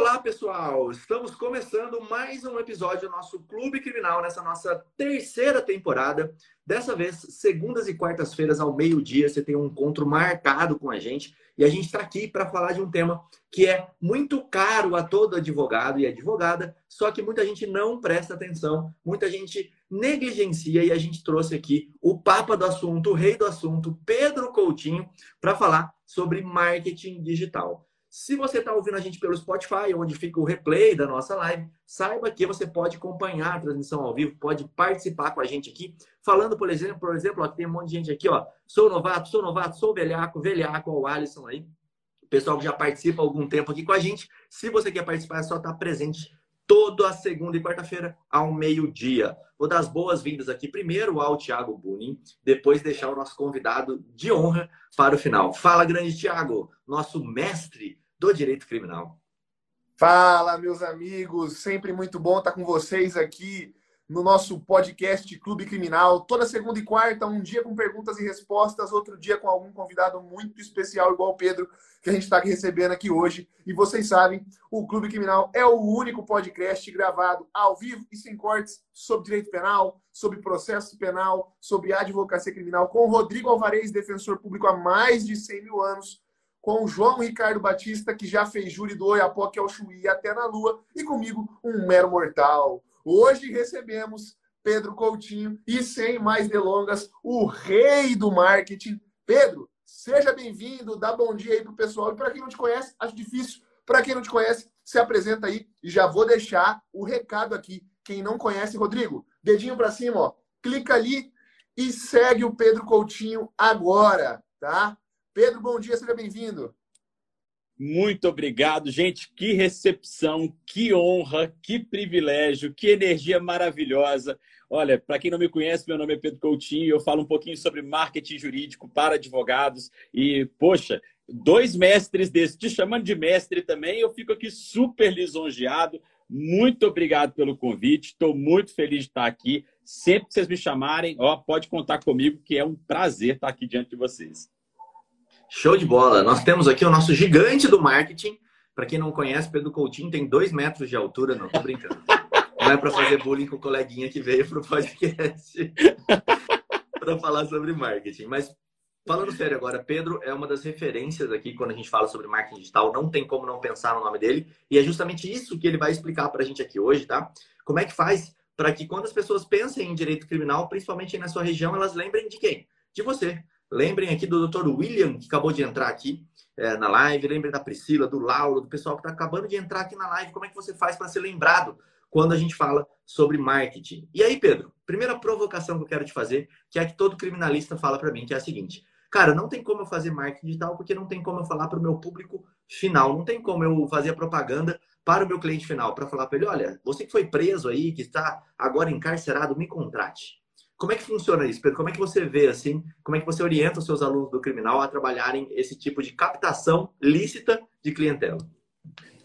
Olá, pessoal! Estamos começando mais um episódio do nosso Clube Criminal nessa nossa terceira temporada. Dessa vez, segundas e quartas-feiras ao meio-dia, você tem um encontro marcado com a gente e a gente está aqui para falar de um tema que é muito caro a todo advogado e advogada, só que muita gente não presta atenção, muita gente negligencia e a gente trouxe aqui o papa do assunto, o rei do assunto, Pedro Coutinho, para falar sobre marketing digital. Se você está ouvindo a gente pelo Spotify, onde fica o replay da nossa live, saiba que você pode acompanhar a transmissão ao vivo, pode participar com a gente aqui, falando, por exemplo, por exemplo, ó, tem um monte de gente aqui, ó. Sou novato, sou novato, sou velhaco, velhaco, o Alisson aí. O pessoal que já participa há algum tempo aqui com a gente. Se você quer participar, é só estar tá presente toda segunda e quarta-feira ao meio-dia. Vou dar as boas-vindas aqui primeiro ao Thiago Bunin, depois deixar o nosso convidado de honra para o final. Fala, grande Thiago, nosso mestre do direito criminal. Fala, meus amigos, sempre muito bom estar com vocês aqui no nosso podcast Clube Criminal. Toda segunda e quarta, um dia com perguntas e respostas, outro dia com algum convidado muito especial, igual o Pedro, que a gente está recebendo aqui hoje. E vocês sabem, o Clube Criminal é o único podcast gravado ao vivo e sem cortes sobre direito penal, sobre processo penal, sobre advocacia criminal, com Rodrigo Alvarez, defensor público há mais de 100 mil anos com o João Ricardo Batista, que já fez júri do Oiapoque ao Chuí até na Lua, e comigo, um mero mortal. Hoje recebemos Pedro Coutinho e, sem mais delongas, o rei do marketing. Pedro, seja bem-vindo, dá bom dia aí pro pessoal. E para quem não te conhece, acho difícil, para quem não te conhece, se apresenta aí e já vou deixar o recado aqui. Quem não conhece, Rodrigo, dedinho para cima, ó, clica ali e segue o Pedro Coutinho agora, tá? Pedro, bom dia, seja bem-vindo. Muito obrigado, gente. Que recepção, que honra, que privilégio, que energia maravilhosa. Olha, para quem não me conhece, meu nome é Pedro Coutinho, eu falo um pouquinho sobre marketing jurídico para advogados e, poxa, dois mestres desses, te chamando de mestre também, eu fico aqui super lisonjeado. Muito obrigado pelo convite, estou muito feliz de estar aqui. Sempre que vocês me chamarem, ó, pode contar comigo, que é um prazer estar aqui diante de vocês. Show de bola. Nós temos aqui o nosso gigante do marketing. Para quem não conhece, Pedro Coutinho tem dois metros de altura. Não, tô brincando. Não é para fazer bullying com o coleguinha que veio para o podcast para falar sobre marketing. Mas falando sério agora, Pedro é uma das referências aqui quando a gente fala sobre marketing digital. Não tem como não pensar no nome dele. E é justamente isso que ele vai explicar para a gente aqui hoje, tá? Como é que faz para que quando as pessoas pensem em direito criminal, principalmente na sua região, elas lembrem de quem? De você. Lembrem aqui do Dr. William, que acabou de entrar aqui é, na live. Lembrem da Priscila, do Lauro, do pessoal que está acabando de entrar aqui na live. Como é que você faz para ser lembrado quando a gente fala sobre marketing? E aí, Pedro, primeira provocação que eu quero te fazer, que é a que todo criminalista fala para mim, que é a seguinte. Cara, não tem como eu fazer marketing digital porque não tem como eu falar para o meu público final. Não tem como eu fazer a propaganda para o meu cliente final, para falar para ele, olha, você que foi preso aí, que está agora encarcerado, me contrate. Como é que funciona isso, Pedro? Como é que você vê assim? Como é que você orienta os seus alunos do criminal a trabalharem esse tipo de captação lícita de clientela?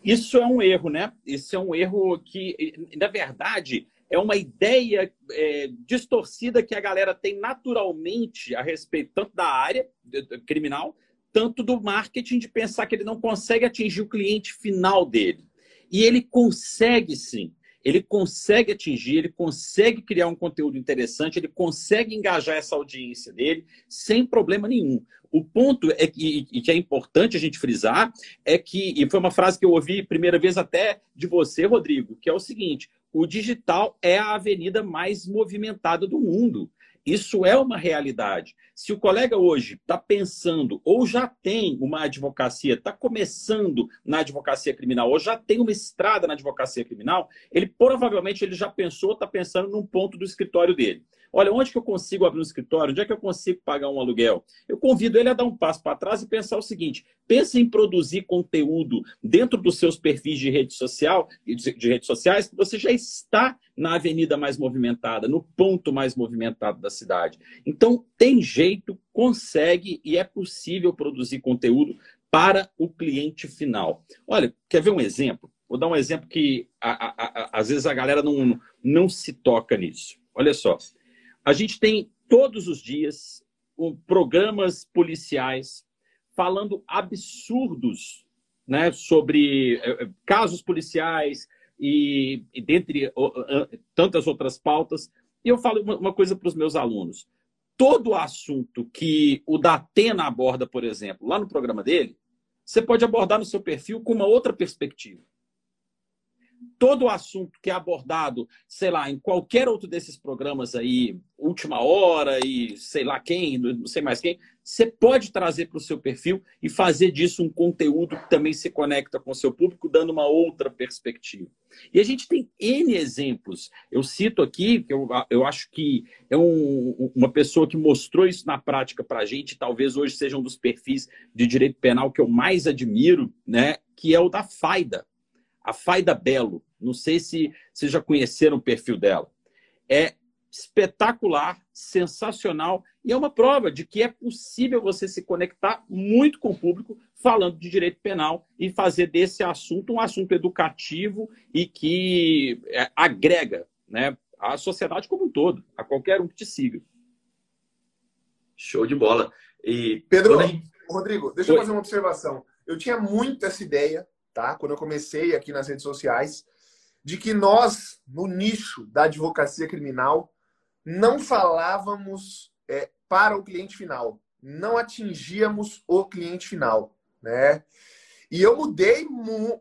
Isso é um erro, né? Isso é um erro que, na verdade, é uma ideia é, distorcida que a galera tem naturalmente a respeito tanto da área criminal, tanto do marketing, de pensar que ele não consegue atingir o cliente final dele. E ele consegue sim ele consegue atingir, ele consegue criar um conteúdo interessante, ele consegue engajar essa audiência dele sem problema nenhum. O ponto é que, e que é importante a gente frisar é que, e foi uma frase que eu ouvi primeira vez até de você, Rodrigo, que é o seguinte: o digital é a avenida mais movimentada do mundo. Isso é uma realidade. Se o colega hoje está pensando ou já tem uma advocacia, está começando na advocacia criminal ou já tem uma estrada na advocacia criminal, ele provavelmente ele já pensou, está pensando num ponto do escritório dele. Olha, onde que eu consigo abrir um escritório? Onde é que eu consigo pagar um aluguel? Eu convido ele a dar um passo para trás e pensar o seguinte: pense em produzir conteúdo dentro dos seus perfis de rede social, de redes sociais, que você já está na avenida mais movimentada, no ponto mais movimentado da cidade. Então, tem jeito, consegue e é possível produzir conteúdo para o cliente final. Olha, quer ver um exemplo? Vou dar um exemplo que a, a, a, às vezes a galera não, não se toca nisso. Olha só. A gente tem todos os dias programas policiais falando absurdos né, sobre eh, casos policiais e, e dentre tantas outras pautas. E eu falo uma coisa para os meus alunos. Todo assunto que o Datena aborda, por exemplo, lá no programa dele, você pode abordar no seu perfil com uma outra perspectiva todo o assunto que é abordado, sei lá, em qualquer outro desses programas aí, Última Hora e sei lá quem, não sei mais quem, você pode trazer para o seu perfil e fazer disso um conteúdo que também se conecta com o seu público, dando uma outra perspectiva. E a gente tem N exemplos. Eu cito aqui, que eu, eu acho que é um, uma pessoa que mostrou isso na prática para a gente, talvez hoje seja um dos perfis de direito penal que eu mais admiro, né? que é o da Faida a Faida Belo. Não sei se vocês já conheceram o perfil dela. É espetacular, sensacional e é uma prova de que é possível você se conectar muito com o público falando de direito penal e fazer desse assunto um assunto educativo e que é, agrega né, a sociedade como um todo, a qualquer um que te siga. Show de bola. E Pedro, gente... Rodrigo, deixa Oi. eu fazer uma observação. Eu tinha muito essa ideia tá? Quando eu comecei aqui nas redes sociais, de que nós, no nicho da advocacia criminal, não falávamos é, para o cliente final, não atingíamos o cliente final, né? E eu mudei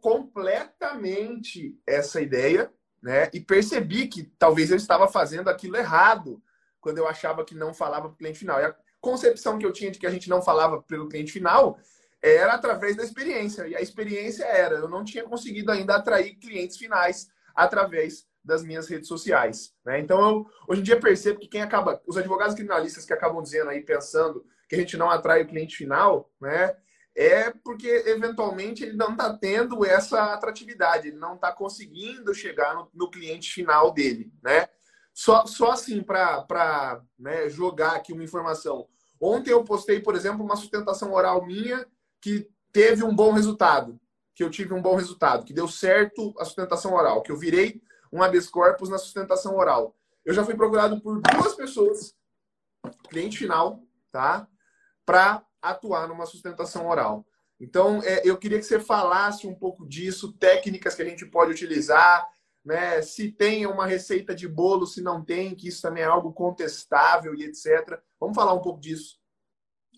completamente essa ideia, né? E percebi que talvez eu estava fazendo aquilo errado quando eu achava que não falava para o cliente final. E a concepção que eu tinha de que a gente não falava pelo cliente final era através da experiência. E a experiência era, eu não tinha conseguido ainda atrair clientes finais através das minhas redes sociais. Né? Então, eu, hoje em dia percebo que quem acaba, os advogados criminalistas que acabam dizendo aí, pensando que a gente não atrai o cliente final, né? É porque eventualmente ele não está tendo essa atratividade, ele não está conseguindo chegar no, no, cliente final dele, né? Só, só assim para né, jogar aqui uma informação. Ontem eu postei, por exemplo, uma sustentação oral minha que teve um bom resultado, que eu tive um bom resultado, que deu certo a sustentação oral, que eu virei um habeas corpus na sustentação oral. Eu já fui procurado por duas pessoas, cliente final, tá? Para atuar numa sustentação oral. Então, é, eu queria que você falasse um pouco disso, técnicas que a gente pode utilizar, né? Se tem uma receita de bolo, se não tem, que isso também é algo contestável e etc. Vamos falar um pouco disso.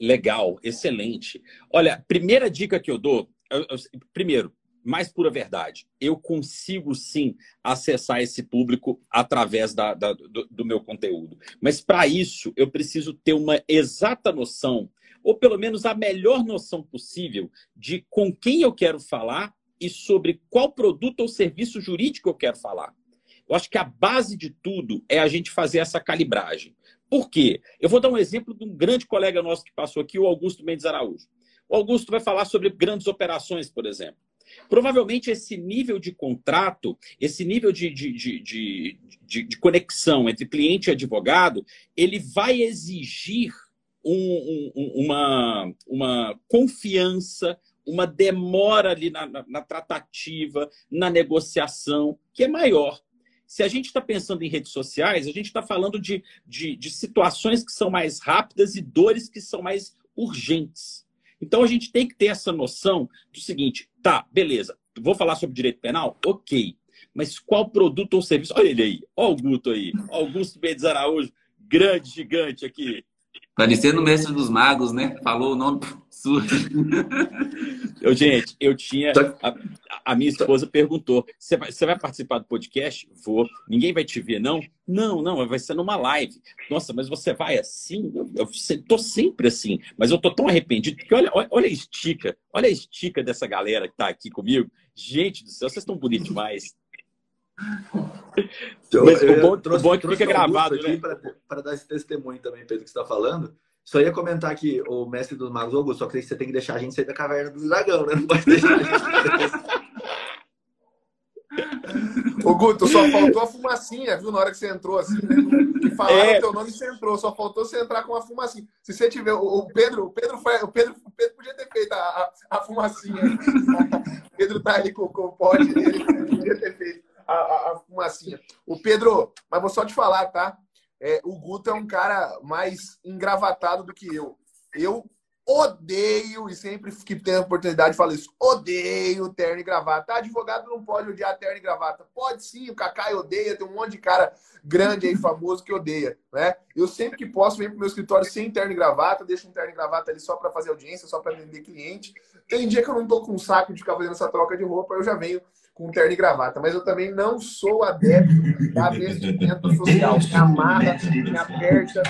Legal, excelente. Olha, primeira dica que eu dou, eu, eu, primeiro, mais pura verdade, eu consigo sim acessar esse público através da, da, do, do meu conteúdo. Mas para isso, eu preciso ter uma exata noção, ou pelo menos a melhor noção possível, de com quem eu quero falar e sobre qual produto ou serviço jurídico eu quero falar. Eu acho que a base de tudo é a gente fazer essa calibragem. Por quê? Eu vou dar um exemplo de um grande colega nosso que passou aqui, o Augusto Mendes Araújo. O Augusto vai falar sobre grandes operações, por exemplo. Provavelmente esse nível de contrato, esse nível de, de, de, de, de conexão entre cliente e advogado, ele vai exigir um, um, uma, uma confiança, uma demora ali na, na, na tratativa, na negociação, que é maior. Se a gente está pensando em redes sociais, a gente está falando de, de, de situações que são mais rápidas e dores que são mais urgentes. Então a gente tem que ter essa noção do seguinte: tá, beleza, vou falar sobre direito penal? Ok. Mas qual produto ou serviço? Olha ele aí, olha o Guto aí, Augusto Mendes Araújo, grande gigante aqui. Parecendo o mestre dos magos, né? Falou o nome surdo. Eu, gente, eu tinha. A, a, minha esposa perguntou: você vai, vai participar do podcast? Vou. Ninguém vai te ver, não? Não, não, vai ser numa live. Nossa, mas você vai assim? Eu, eu tô sempre assim, mas eu tô tão arrependido, porque olha, olha, olha a estica, olha a estica dessa galera que tá aqui comigo. Gente do céu, vocês estão bonitos demais. Então, Mas o bom, trouxe, o bom é que fica gravado. Né? Para dar esse testemunho também, Pedro, que você está falando. Só ia comentar que o mestre dos magos, Augusto, só que você tem que deixar a gente sair da caverna do dragão, né? Não pode deixar a gente... Ô, Guto, só faltou a fumacinha, viu? Na hora que você entrou assim, né? Que falaram é... o teu nome e você entrou. Só faltou você entrar com a fumacinha. Se você tiver. O Pedro, o Pedro, foi, o Pedro, o Pedro podia ter feito a, a, a fumacinha. o Pedro tá ali com, com o pote dele, podia ter feito a, a, fumacinha. O Pedro, mas vou só te falar, tá? É, o Guto é um cara mais engravatado do que eu. Eu odeio, e sempre que tenho a oportunidade falo isso, odeio terno e gravata. Advogado não pode odiar terno e gravata. Pode sim, o Cacai odeia, tem um monte de cara grande aí, famoso, que odeia, né? Eu sempre que posso, venho pro meu escritório sem terno e gravata, deixo um terno e gravata ali só para fazer audiência, só para atender cliente. Tem dia que eu não tô com um saco de ficar fazendo essa troca de roupa, eu já venho com terno e gravata. Mas eu também não sou adepto da vestimenta social, amarra, que aperta.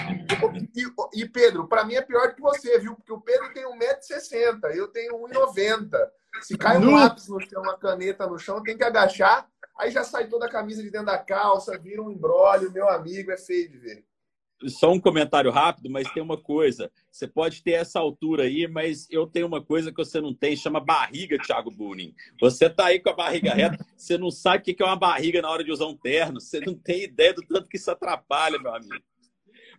E, e Pedro, para mim é pior que você, viu? Porque o Pedro tem 1,60m, eu tenho 1,90m. Se cai um lápis no chão, uma caneta no chão, tem que agachar, aí já sai toda a camisa de dentro da calça, vira um embrólio, meu amigo, é feio de ver só um comentário rápido, mas tem uma coisa. Você pode ter essa altura aí, mas eu tenho uma coisa que você não tem, chama barriga, Thiago Bunin. Você tá aí com a barriga reta, você não sabe o que é uma barriga na hora de usar um terno, você não tem ideia do tanto que isso atrapalha, meu amigo.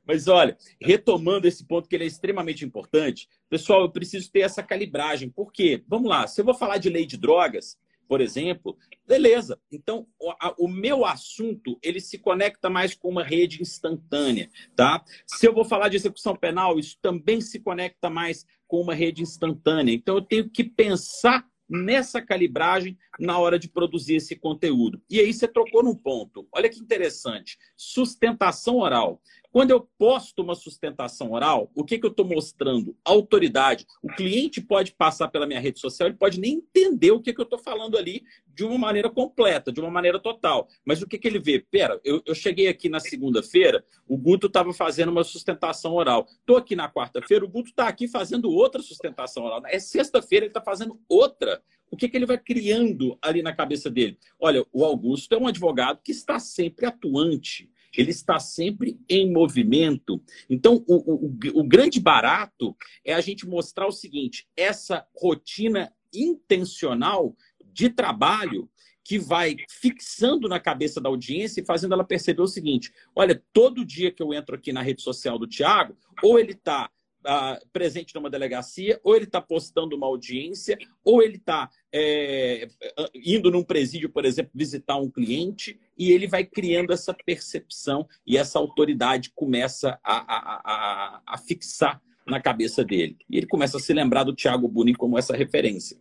Mas olha, retomando esse ponto que ele é extremamente importante, pessoal, eu preciso ter essa calibragem. Por quê? Vamos lá, se eu vou falar de lei de drogas, por exemplo, beleza. Então, o, a, o, meu assunto, ele se conecta mais com uma rede instantânea, tá? Se eu vou falar de execução penal, isso também se conecta mais com uma rede instantânea. Então, eu tenho que pensar nessa calibragem na hora de produzir esse conteúdo. E aí você trocou num ponto. Olha que interessante. Sustentação oral. Quando eu posto uma sustentação oral, o que, que eu estou mostrando? Autoridade. O cliente pode passar pela minha rede social, ele pode nem entender o que, que eu estou falando ali de uma maneira completa, de uma maneira total. Mas o que, que ele vê? Pera, eu, eu cheguei aqui na segunda-feira, o Guto estava fazendo uma sustentação oral. Estou aqui na quarta-feira, o Guto está aqui fazendo outra sustentação oral. É sexta-feira, ele está fazendo outra o que, que, ele vai criando ali na cabeça dele? Olha, o Augusto é um advogado que está sempre atuante ele está sempre em movimento. Então, o, o, o grande barato é a gente mostrar o seguinte: essa rotina intencional de trabalho que vai fixando na cabeça da audiência e fazendo ela perceber o seguinte: olha, todo dia que eu entro aqui na rede social do Tiago, ou ele está uh, presente numa delegacia, ou ele está postando uma audiência, ou ele está é, indo num presídio, por exemplo, visitar um cliente, e ele vai criando essa percepção e essa autoridade começa a, a, a, a fixar na cabeça dele. E ele começa a se lembrar do Thiago Buni como essa referência.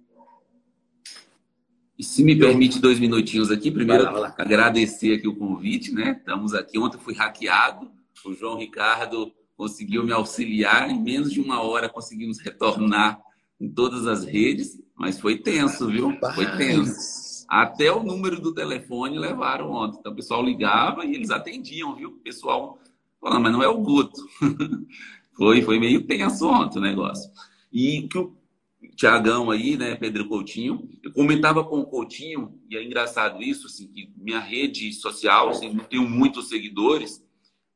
E se me permite dois minutinhos aqui, primeiro vai lá, vai lá. agradecer aqui o convite, né? Estamos aqui. Ontem fui hackeado, o João Ricardo conseguiu me auxiliar. Em menos de uma hora conseguimos retornar em todas as redes, mas foi tenso, viu? Foi tenso. Até o número do telefone levaram ontem. Então o pessoal ligava e eles atendiam, viu? O pessoal falando, mas não é o Guto. foi, foi meio tenso ontem o negócio. E que o Tiagão aí, né, Pedro Coutinho, eu comentava com o Coutinho, e é engraçado isso, assim, que minha rede social, assim, não tenho muitos seguidores,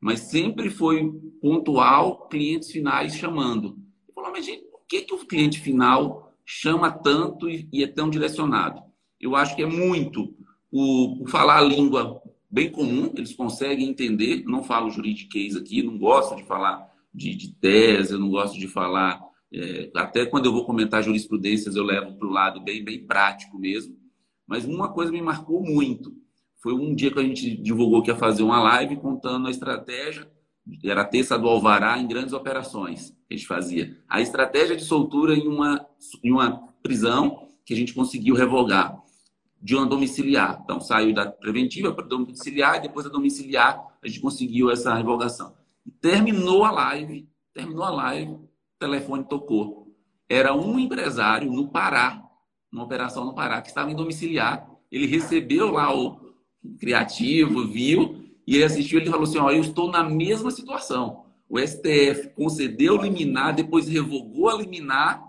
mas sempre foi pontual, clientes finais chamando. Eu falava, mas gente, por que, que o cliente final chama tanto e, e é tão direcionado? Eu acho que é muito o, o, falar a língua bem comum, eles conseguem entender. Não falo juridiquês aqui, não gosto de falar de, de tese, eu não gosto de falar. É, até quando eu vou comentar jurisprudências, eu levo para o lado bem, bem prático mesmo. Mas uma coisa me marcou muito foi um dia que a gente divulgou que ia fazer uma live contando a estratégia, era a terça do Alvará em grandes operações que a gente fazia. A estratégia de soltura em uma, em uma prisão que a gente conseguiu revogar de uma domiciliar. Então, saiu da preventiva para domiciliar e depois da domiciliar a gente conseguiu essa revogação. Terminou a live, terminou a live, o telefone tocou. Era um empresário no Pará, numa operação no Pará, que estava em domiciliar. Ele recebeu lá o, criativo, viu, e ele assistiu ele falou assim: Ó, eu estou na mesma situação. O STF concedeu liminar, depois revogou a liminar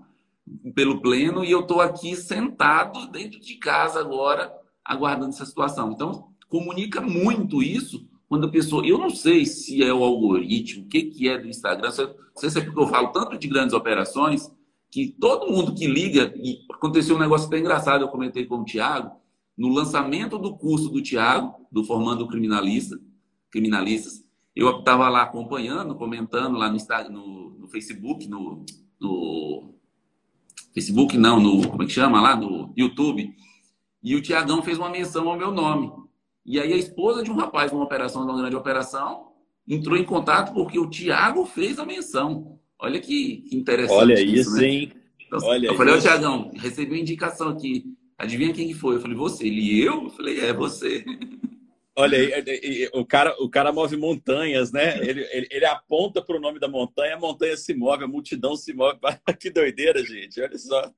pelo pleno, e eu estou aqui sentado dentro de casa agora, aguardando essa situação. Então, comunica muito isso quando a pessoa. Eu não sei se é o algoritmo, o que, que é do Instagram, não sei se é porque eu falo tanto de grandes operações, que todo mundo que liga, e aconteceu um negócio bem engraçado, eu comentei com o Thiago, no lançamento do curso do Tiago, do Formando Criminalista, Criminalistas, eu estava lá acompanhando, comentando lá no, no, no Facebook, no, no, Facebook não, no como é que chama lá, no YouTube, e o Tiagão fez uma menção ao meu nome. E aí a esposa de um rapaz numa operação, numa grande operação, entrou em contato porque o Tiago fez a menção Olha que interessante. Olha isso, né? hein? Então, Olha eu falei, ô Tiagão, recebi uma indicação aqui. Adivinha quem que foi? Eu falei, você. Ele, eu? Eu falei, é você. Olha aí, o cara, o cara move montanhas, né? Ele, ele, ele aponta para o nome da montanha, a montanha se move, a multidão se move. que doideira, gente. Olha só.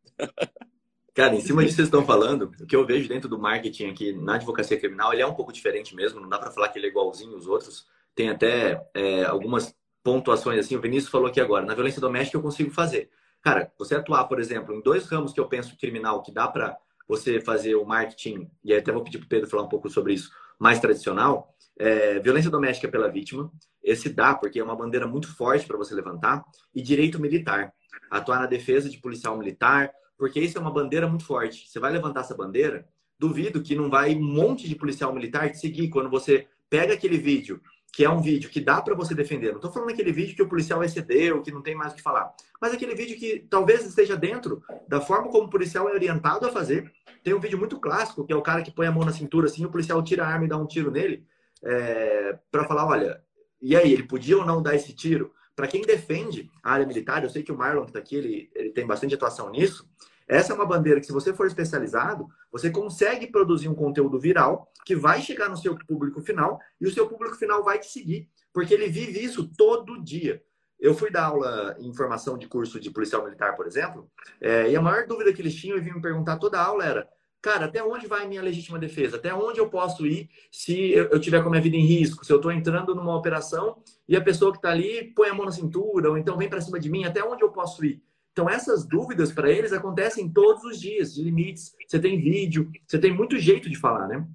Cara, em cima disso que vocês estão falando, o que eu vejo dentro do marketing aqui na advocacia criminal, ele é um pouco diferente mesmo, não dá para falar que ele é igualzinho aos outros. Tem até é, algumas pontuações assim, o Vinícius falou aqui agora, na violência doméstica eu consigo fazer. Cara, você atuar, por exemplo, em dois ramos que eu penso criminal, que dá para você fazer o marketing, e até vou pedir para o Pedro falar um pouco sobre isso, mais tradicional, é, violência doméstica pela vítima, esse dá, porque é uma bandeira muito forte para você levantar, e direito militar, atuar na defesa de policial militar, porque isso é uma bandeira muito forte. Você vai levantar essa bandeira, duvido que não vai um monte de policial militar te seguir quando você pega aquele vídeo, que é um vídeo que dá para você defender. Não estou falando aquele vídeo que o policial excedeu, que não tem mais o que falar, mas aquele vídeo que talvez esteja dentro da forma como o policial é orientado a fazer. Tem um vídeo muito clássico, que é o cara que põe a mão na cintura assim, o policial tira a arma e dá um tiro nele, é, para falar, olha, e aí, ele podia ou não dar esse tiro? Para quem defende a área militar, eu sei que o Marlon que está aqui, ele, ele tem bastante atuação nisso. Essa é uma bandeira que, se você for especializado, você consegue produzir um conteúdo viral que vai chegar no seu público final e o seu público final vai te seguir, porque ele vive isso todo dia. Eu fui dar aula em formação de curso de policial militar, por exemplo, é, e a maior dúvida que eles tinham e vinham me perguntar toda a aula era: cara, até onde vai minha legítima defesa? Até onde eu posso ir se eu, tiver com a minha vida em risco? Se eu estou entrando numa operação e a pessoa que está ali põe a mão na cintura, ou então vem para cima de mim, até onde eu posso ir? Então, essas dúvidas para eles acontecem todos os dias, de limites. Você tem vídeo, você tem muito jeito de falar, né?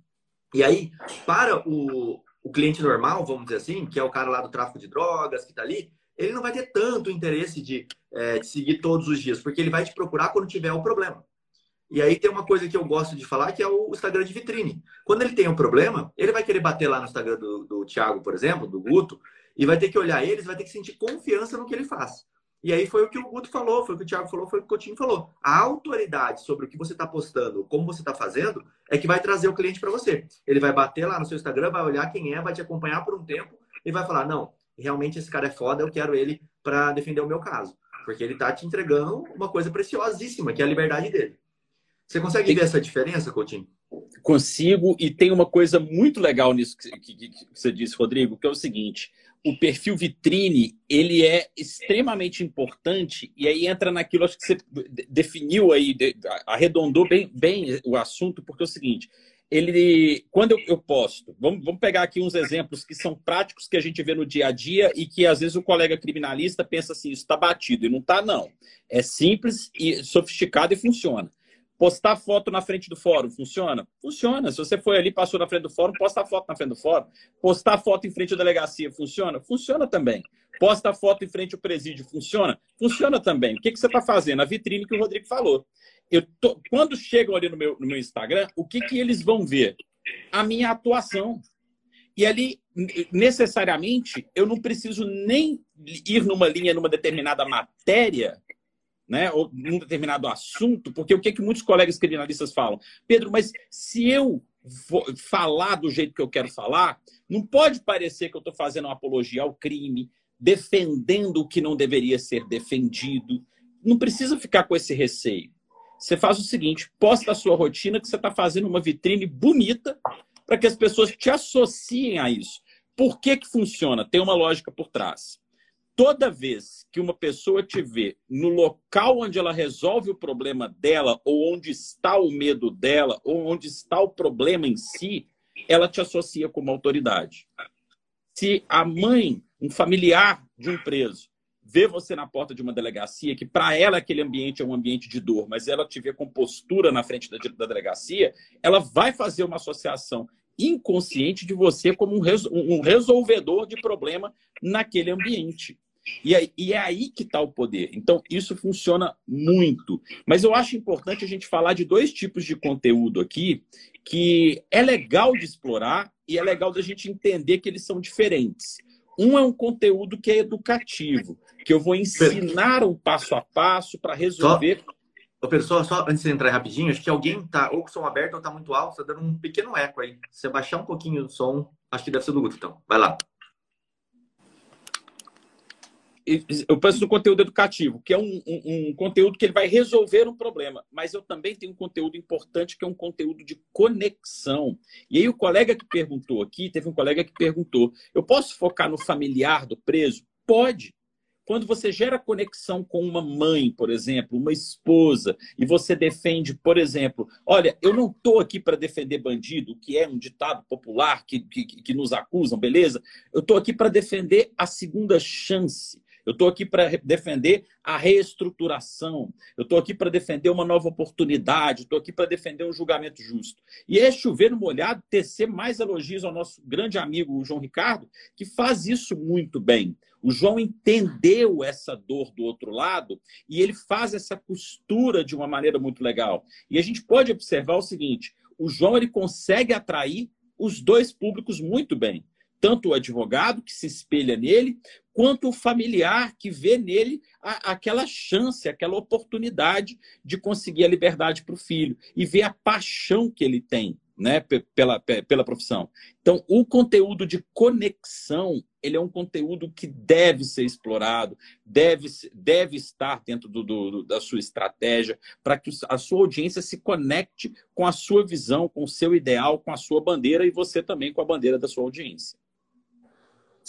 E aí, para o, o cliente normal, vamos dizer assim, que é o cara lá do tráfico de drogas, que está ali, ele não vai ter tanto interesse de, é, de seguir todos os dias, porque ele vai te procurar quando tiver o problema. E aí tem uma coisa que eu gosto de falar, que é o Instagram de vitrine. Quando ele tem um problema, ele vai querer bater lá no Instagram do, do Thiago, por exemplo, do Guto, e vai ter que olhar eles, vai ter que sentir confiança no que ele faz. E aí foi o que o Guto falou, foi o que o Thiago falou, foi o que o Coutinho falou. A autoridade sobre o que você está postando, como você está fazendo, é que vai trazer o cliente para você. Ele vai bater lá no seu Instagram, vai olhar quem é, vai te acompanhar por um tempo e vai falar: não, realmente esse cara é foda, eu quero ele para defender o meu caso. Porque ele está te entregando uma coisa preciosíssima, que é a liberdade dele. Você consegue ver essa diferença, Coutinho? Consigo, e tem uma coisa muito legal nisso que, que, que, você disse, Rodrigo, que é o seguinte: o perfil vitrine ele é extremamente importante, e aí entra naquilo acho que você definiu aí, arredondou bem, bem o assunto, porque é o seguinte. Ele, quando eu, eu posto, vamos, vamos pegar aqui uns exemplos que são práticos que a gente vê no dia a dia e que às vezes o colega criminalista pensa assim, isso está batido, e não está, não. É simples e sofisticado e funciona. Postar foto na frente do fórum, funciona? Funciona. Se você foi ali, passou na frente do fórum, posta foto na frente do fórum. Postar foto em frente à delegacia, funciona? Funciona também. Posta foto em frente ao presídio, funciona? Funciona também. O que, que você está fazendo? A vitrine que o Rodrigo falou. Eu tô... Quando chegam ali no meu, no meu Instagram, o que, que eles vão ver? A minha atuação. E ali, necessariamente, eu não preciso nem ir numa linha, numa determinada matéria né, ou num determinado assunto, porque o que, que muitos colegas criminalistas falam? Pedro, mas se eu falar do jeito que eu quero falar, não pode parecer que eu estou fazendo uma apologia ao crime, defendendo o que não deveria ser defendido. Não precisa ficar com esse receio. Você faz o seguinte: posta a sua rotina que você está fazendo uma vitrine bonita para que as pessoas te associem a isso. Por que, que funciona? Tem uma lógica por trás toda vez que uma pessoa te vê no local onde ela resolve o problema dela, ou onde está o medo dela, ou onde está o problema em si, ela te associa como autoridade. Se a mãe, um familiar de um preso, vê você na porta de uma delegacia, que para ela aquele ambiente é um ambiente de dor, mas ela te vê com postura na frente da, da delegacia, ela vai fazer uma associação inconsciente de você como um, um resolvedor de problema naquele ambiente. E é, e é aí que está o poder. Então, isso funciona muito. Mas eu acho importante a gente falar de dois tipos de conteúdo aqui que é legal de explorar e é legal da gente entender que eles são diferentes. Um é um conteúdo que é educativo, que eu vou ensinar um passo a passo para resolver. Ô, pessoal, só antes de entrar rapidinho, acho que alguém tá ou com o som aberto ou tá muito alto, tá dando um pequeno eco aí. Se você baixar um pouquinho o som, acho que deve ser do Guto, então. Vai lá. Eu penso no conteúdo educativo, que é um, um, um, conteúdo que ele vai resolver um problema, mas eu também tenho um conteúdo importante que é um conteúdo de conexão. E aí o colega que perguntou aqui, teve um colega que perguntou: eu posso focar no familiar do preso? Pode. Quando você gera conexão com uma mãe, por exemplo, uma esposa, e você defende, por exemplo, olha, eu não estou aqui para defender bandido, que é um ditado popular que, que, que nos acusam, beleza? Eu estou aqui para defender a segunda chance. Eu estou aqui para defender a reestruturação. Eu estou aqui para defender uma nova oportunidade. Estou aqui para defender um julgamento justo. E é chover no molhado tecer mais elogios ao nosso grande amigo o João Ricardo, que faz isso muito bem. O João entendeu essa dor do outro lado e ele faz essa costura de uma maneira muito legal. E a gente pode observar o seguinte: o João ele consegue atrair os dois públicos muito bem tanto o advogado que se espelha nele, quanto o familiar que vê nele a, aquela chance, aquela oportunidade de conseguir a liberdade para o filho e vê a paixão que ele tem né, pela, pela profissão. Então, o conteúdo de conexão, ele é um conteúdo que deve ser explorado, deve, deve estar dentro do, do da sua estratégia, para que a sua audiência se conecte com a sua visão, com o seu ideal, com a sua bandeira e você também com a bandeira da sua audiência.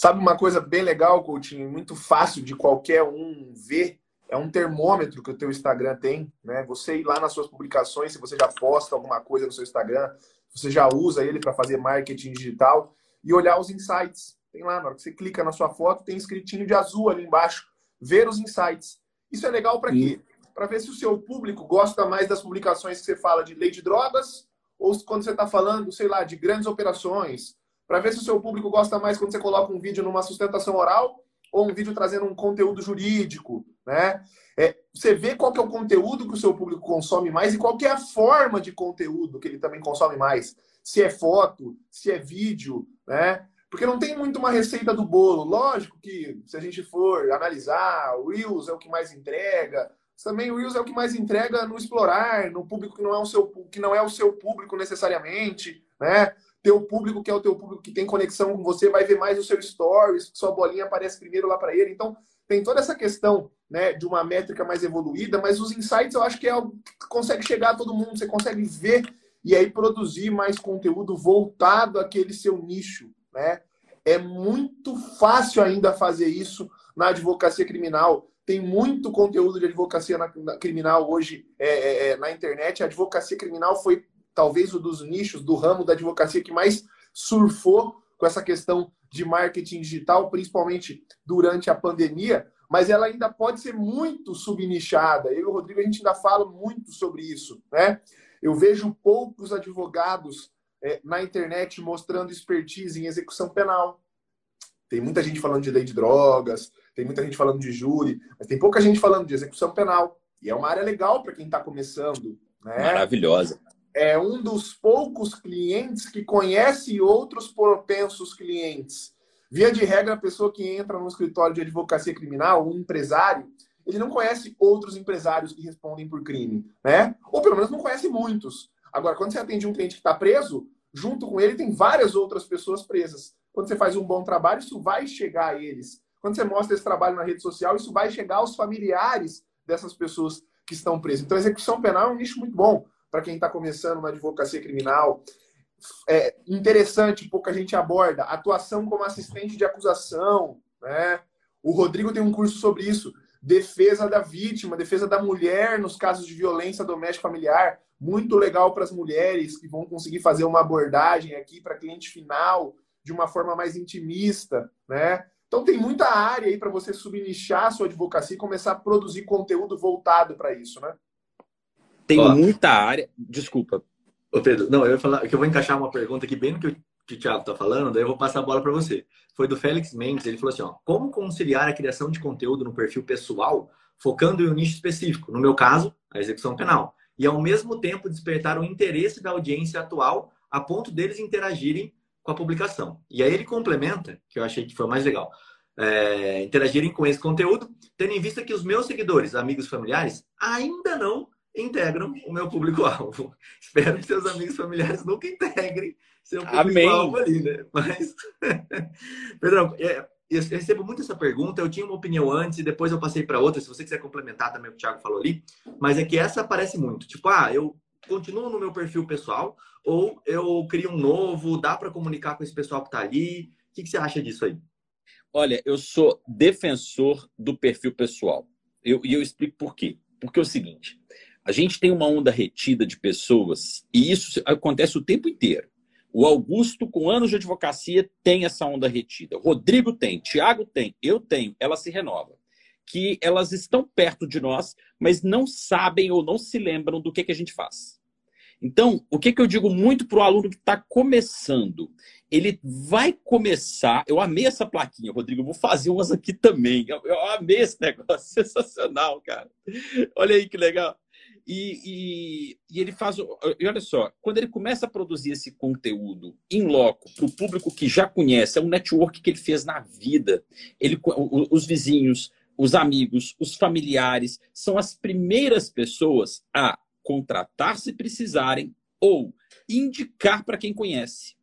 Sabe uma coisa bem legal, Coutinho? Muito fácil de qualquer um ver. É um termômetro que o teu Instagram tem, né? Você ir lá nas suas publicações, se você já posta alguma coisa no seu Instagram, você já usa ele para fazer marketing digital e olhar os insights. Tem lá, na hora que você clica na sua foto, tem escritinho de azul ali embaixo, ver os insights. Isso é legal para quê? Para ver se o seu público gosta mais das publicações que você fala de lei de drogas ou quando você está falando, sei lá, de grandes operações, para ver se o seu público gosta mais quando você coloca um vídeo numa sustentação oral ou um vídeo trazendo um conteúdo jurídico, né? É, você vê qual é o conteúdo que o seu público consome mais e qual é a forma de conteúdo que ele também consome mais. Se é foto, se é vídeo, né? Porque não tem muito uma receita do bolo. Lógico que se a gente for analisar, o Reels é o que mais entrega. Também o Reels é o que mais entrega no explorar, no público que não é o seu, que não é o seu público necessariamente, né? Teu público, que é o teu público que tem conexão com você, vai ver mais o seu stories, sua bolinha aparece primeiro lá para ele. Então, tem toda essa questão né, de uma métrica mais evoluída, mas os insights eu acho que é algo que consegue chegar a todo mundo, você consegue ver e aí produzir mais conteúdo voltado àquele seu nicho. Né? É muito fácil ainda fazer isso na advocacia criminal. Tem muito conteúdo de advocacia na, na, criminal hoje é, é, é na internet. A advocacia criminal foi talvez o dos nichos do ramo da advocacia que mais surfou com essa questão de marketing digital, principalmente durante a pandemia, mas ela ainda pode ser muito subnichada. Eu e o Rodrigo, a gente ainda fala muito sobre isso. Né? Eu vejo poucos advogados é, na internet mostrando expertise em execução penal. Tem muita gente falando de lei de drogas, tem muita gente falando de júri, mas tem pouca gente falando de execução penal. E é uma área legal para quem está começando. Né? Maravilhosa é um dos poucos clientes que conhece outros propensos clientes. Via de regra, a pessoa que entra no escritório de advocacia criminal, um empresário, ele não conhece outros empresários que respondem por crime, né? Ou pelo menos não conhece muitos. Agora, quando você atende um cliente que está preso, junto com ele tem várias outras pessoas presas. Quando você faz um bom trabalho, isso vai chegar a eles. Quando você mostra esse trabalho na rede social, isso vai chegar aos familiares dessas pessoas que estão presas. Então, a execução penal é um nicho muito bom para quem está começando na advocacia criminal. É interessante, pouca gente aborda, atuação como assistente de acusação. Né? O Rodrigo tem um curso sobre isso. Defesa da vítima, defesa da mulher nos casos de violência doméstica familiar. Muito legal para as mulheres que vão conseguir fazer uma abordagem aqui para cliente final de uma forma mais intimista, né? Então tem muita área aí para você subnichar a sua advocacia e começar a produzir conteúdo voltado para isso, né? Tem Ó, muita área. Desculpa. Ô Pedro, não, eu ia falar que eu vou encaixar uma pergunta aqui bem no que o, que o Thiago está falando, daí eu vou passar a bola para você. Foi do Félix Mendes, ele falou assim: ó, como conciliar a criação de conteúdo no perfil pessoal, focando em um nicho específico, no meu caso, a execução penal, e ao mesmo tempo despertar o interesse da audiência atual a ponto deles interagirem com a publicação. E aí ele complementa, que eu achei que foi mais legal. É, interagirem com esse conteúdo, tendo em vista que os meus seguidores, amigos familiares, ainda não integram o meu público-alvo. Espero que seus amigos familiares nunca integrem seu público-alvo ali, né? Mas, Pedrão, é, eu recebo muito essa pergunta. Eu tinha uma opinião antes e depois eu passei para outra. Se você quiser complementar também o que o Thiago falou ali, mas é que essa aparece muito. Tipo, ah, eu continuo no meu perfil pessoal ou eu crio um novo? Dá para comunicar com esse pessoal que está ali? O que, que você acha disso aí? Olha, eu sou defensor do perfil pessoal. E eu, eu explico por quê. Porque é o seguinte: a gente tem uma onda retida de pessoas e isso acontece o tempo inteiro. O Augusto, com anos de advocacia, tem essa onda retida. O Rodrigo tem, Tiago tem, eu tenho, ela se renova. Que elas estão perto de nós, mas não sabem ou não se lembram do que, que a gente faz. Então, o que, que eu digo muito para o aluno que está começando? Ele vai começar. Eu amei essa plaquinha, Rodrigo. Eu vou fazer umas aqui também. Eu, eu amei esse negócio. Sensacional, cara. Olha aí que legal. E, e, e, ele faz. E olha só, quando ele começa a produzir esse conteúdo em loco para o público que já conhece, é um network que ele fez na vida. Ele, os vizinhos, os amigos, os familiares são as primeiras pessoas a contratar se precisarem ou indicar para quem conhece.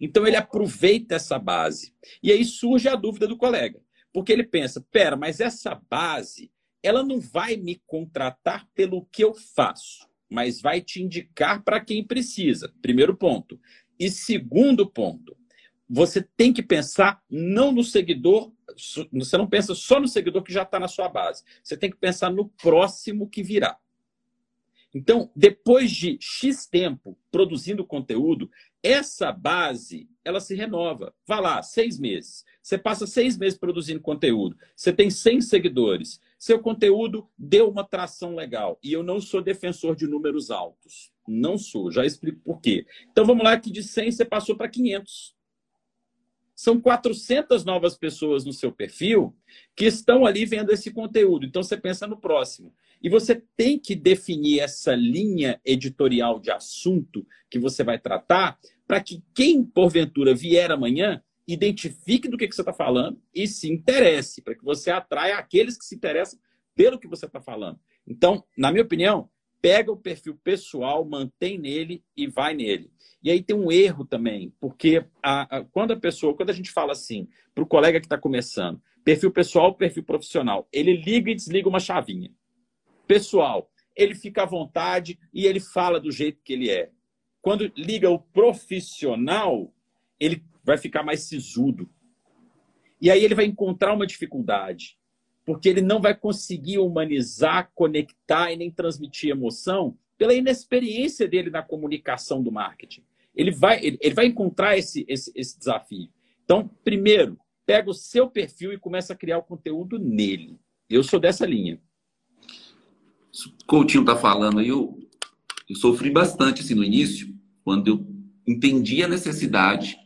Então ele aproveita essa base. E aí surge a dúvida do colega, porque ele pensa: pera, mas essa base ela não vai me contratar pelo que eu faço, mas vai te indicar para quem precisa. Primeiro ponto. E segundo ponto, você tem que pensar não no seguidor, você não pensa só no seguidor que já está na sua base. Você tem que pensar no próximo que virá. Então, depois de X tempo produzindo conteúdo, essa base ela se renova. Vá lá, seis meses. Você passa seis meses produzindo conteúdo. Você tem 100 seguidores. Seu conteúdo deu uma tração legal. E eu não sou defensor de números altos. Não sou. Já explico por quê. Então vamos lá que de 100 você passou para 500. São 400 novas pessoas no seu perfil que estão ali vendo esse conteúdo. Então você pensa no próximo. E você tem que definir essa linha editorial de assunto que você vai tratar para que quem porventura vier amanhã identifique do que, que você está falando e se interesse, para que você atraia aqueles que se interessam pelo que você está falando. Então, na minha opinião, pega o perfil pessoal, mantém nele e vai nele. E aí tem um erro também, porque a, a, quando a pessoa, quando a gente fala assim, para o colega que está começando, perfil pessoal, perfil profissional, ele liga e desliga uma chavinha. Pessoal, ele fica à vontade e ele fala do jeito que ele é. Quando liga o profissional, ele vai ficar mais sisudo. E aí ele vai encontrar uma dificuldade, porque ele não vai conseguir humanizar, conectar e nem transmitir emoção pela inexperiência dele na comunicação do marketing. Ele vai, ele, ele vai encontrar esse, esse, esse desafio. Então, primeiro, pega o seu perfil e começa a criar o conteúdo nele. Eu sou dessa linha. O Coutinho está falando eu, eu sofri bastante assim, no início, quando eu entendi a necessidade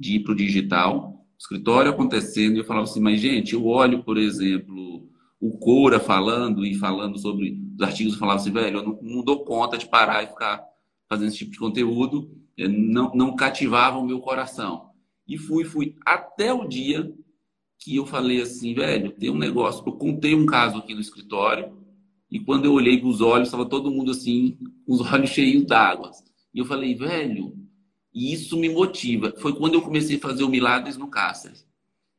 de ir para o digital, escritório acontecendo, e eu falava assim, mas gente, eu olho, por exemplo, o Cora falando e falando sobre os artigos, eu falava assim, velho, eu não, não dou conta de parar e ficar fazendo esse tipo de conteúdo, não, não cativava o meu coração. E fui, fui, até o dia que eu falei assim, velho, tem um negócio, eu contei um caso aqui no escritório, e quando eu olhei para os olhos, estava todo mundo assim, com os olhos cheios d'água. E eu falei, velho, e isso me motiva. Foi quando eu comecei a fazer o Milagres no Cáceres,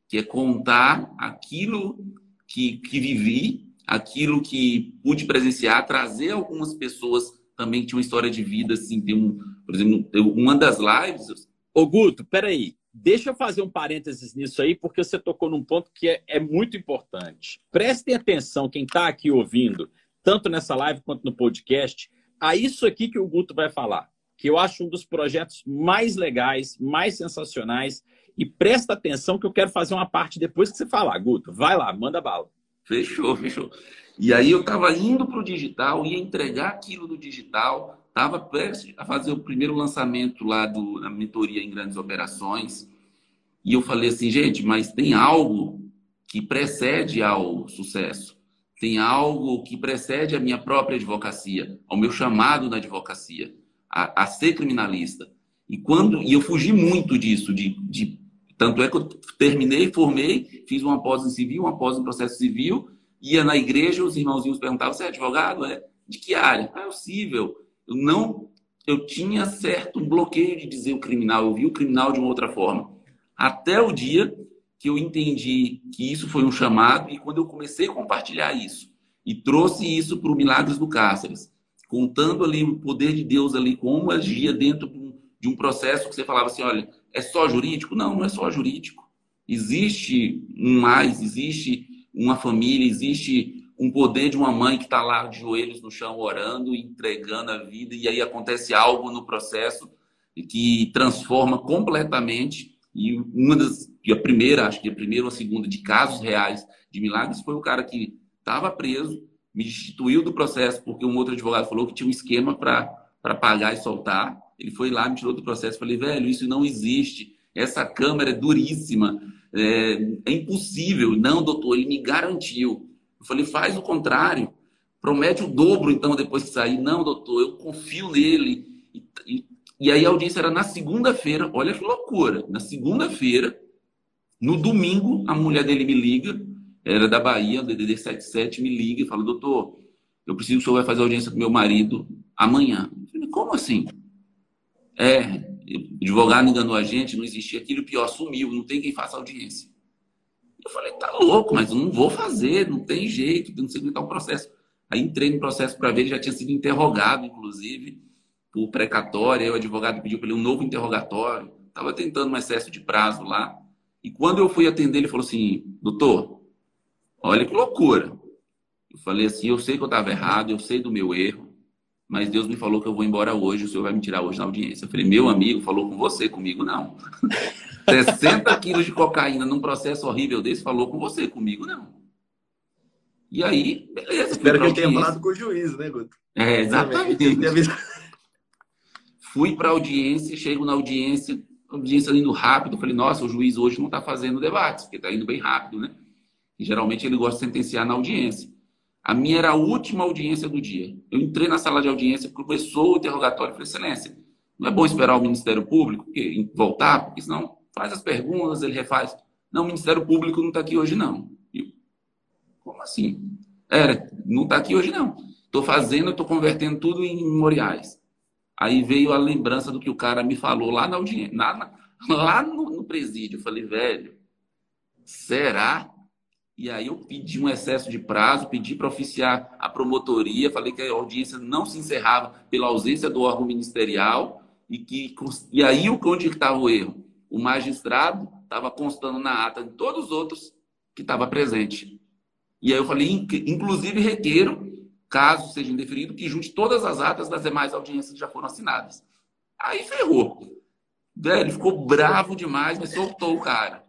que é contar aquilo que, que vivi, aquilo que pude presenciar, trazer algumas pessoas também que tinham uma história de vida, assim, tem um, por exemplo, uma das lives. Ô Guto, peraí. Deixa eu fazer um parênteses nisso aí, porque você tocou num ponto que é, é muito importante. Prestem atenção, quem está aqui ouvindo, tanto nessa live quanto no podcast, a isso aqui que o Guto vai falar que eu acho um dos projetos mais legais, mais sensacionais. E presta atenção que eu quero fazer uma parte depois que você falar, Guto. Vai lá, manda bala. Fechou, fechou. E aí eu estava indo para o digital, ia entregar aquilo do digital, estava prestes a fazer o primeiro lançamento lá do, da mentoria em grandes operações. E eu falei assim, gente, mas tem algo que precede ao sucesso. Tem algo que precede a minha própria advocacia, ao meu chamado na advocacia a, a ser criminalista. E quando e eu fugi muito disso, de, de tanto é que eu terminei, formei, fiz uma pós em civil, uma pós em processo civil, ia na igreja, os irmãozinhos perguntavam: "Você é advogado? É de que área?" Ah, é o civil. Eu não eu tinha certo bloqueio de dizer o criminal, eu vi o criminal de uma outra forma. Até o dia que eu entendi que isso foi um chamado e quando eu comecei a compartilhar isso e trouxe isso para o Milagres do Cáceres, contando ali o poder de Deus ali, como agia dentro de um processo que você falava assim, olha, é só jurídico? Não, não é só jurídico. Existe um mais, existe uma família, existe um poder de uma mãe que está lá de joelhos no chão orando, entregando a vida, e aí acontece algo no processo que transforma completamente e uma das, a primeira, acho que a primeira ou a segunda de casos reais de milagres foi o cara que estava preso, me destituiu do processo porque um outro advogado falou que tinha um esquema para pagar e soltar. Ele foi lá, me tirou do processo. Falei, velho, isso não existe. Essa câmera é duríssima. É, é impossível. Não, doutor, ele me garantiu. Eu falei, faz o contrário. Promete o dobro, então, depois que sair. Não, doutor, eu confio nele. E, e e aí a audiência era na segunda-feira, olha que loucura. Na segunda-feira, no domingo, a mulher dele me liga, era da Bahia, o DDD 77, me liga e fala: Doutor, eu preciso que o senhor vai fazer audiência com meu marido amanhã. Falei, Como assim? É, advogado enganou a gente, não existia aquilo, pior, sumiu, não tem quem faça audiência. Eu falei: Tá louco, mas eu não vou fazer, não tem jeito, não sei como está o processo. Aí entrei no processo para ver, ele já tinha sido interrogado, inclusive por precatória, aí o advogado pediu para ele um novo interrogatório, estava tentando um excesso de prazo lá. E quando eu fui atender, ele falou assim: doutor, olha que loucura. Eu falei assim: eu sei que eu estava errado, eu sei do meu erro, mas Deus me falou que eu vou embora hoje, o senhor vai me tirar hoje na audiência. Eu falei: meu amigo falou com você, comigo não. 60 quilos de cocaína num processo horrível desse, falou com você, comigo não. E aí, beleza. Espero que ele tenha falado com o juiz, né, Guto? É, exatamente. Fui para a audiência, chego na audiência, audiência indo rápido. Falei, nossa, o juiz hoje não está fazendo debates, porque está indo bem rápido, né? Geralmente ele gosta de sentenciar na audiência. A minha era a última audiência do dia. Eu entrei na sala de audiência, começou o interrogatório. Falei, excelência, não é bom esperar o Ministério Público porque, voltar, porque senão faz as perguntas, ele refaz. Não, o Ministério Público não está aqui hoje, não. Eu, como assim? Era, não está aqui hoje, não. Estou fazendo, estou convertendo tudo em memoriais. Aí veio a lembrança do que o cara me falou lá na audiência, lá, lá no, no presídio. Eu falei, velho, será? E aí eu pedi um excesso de prazo, pedi para oficiar a promotoria, falei que a audiência não se encerrava pela ausência do órgão ministerial e que e aí onde estava o erro? O magistrado estava constando na ata de todos os outros que estava presente. E aí eu falei, inclusive requeiro caso seja indeferido, que junte todas as atas das demais audiências que já foram assinadas. Aí ferrou. Velho, ficou bravo demais, mas soltou o cara.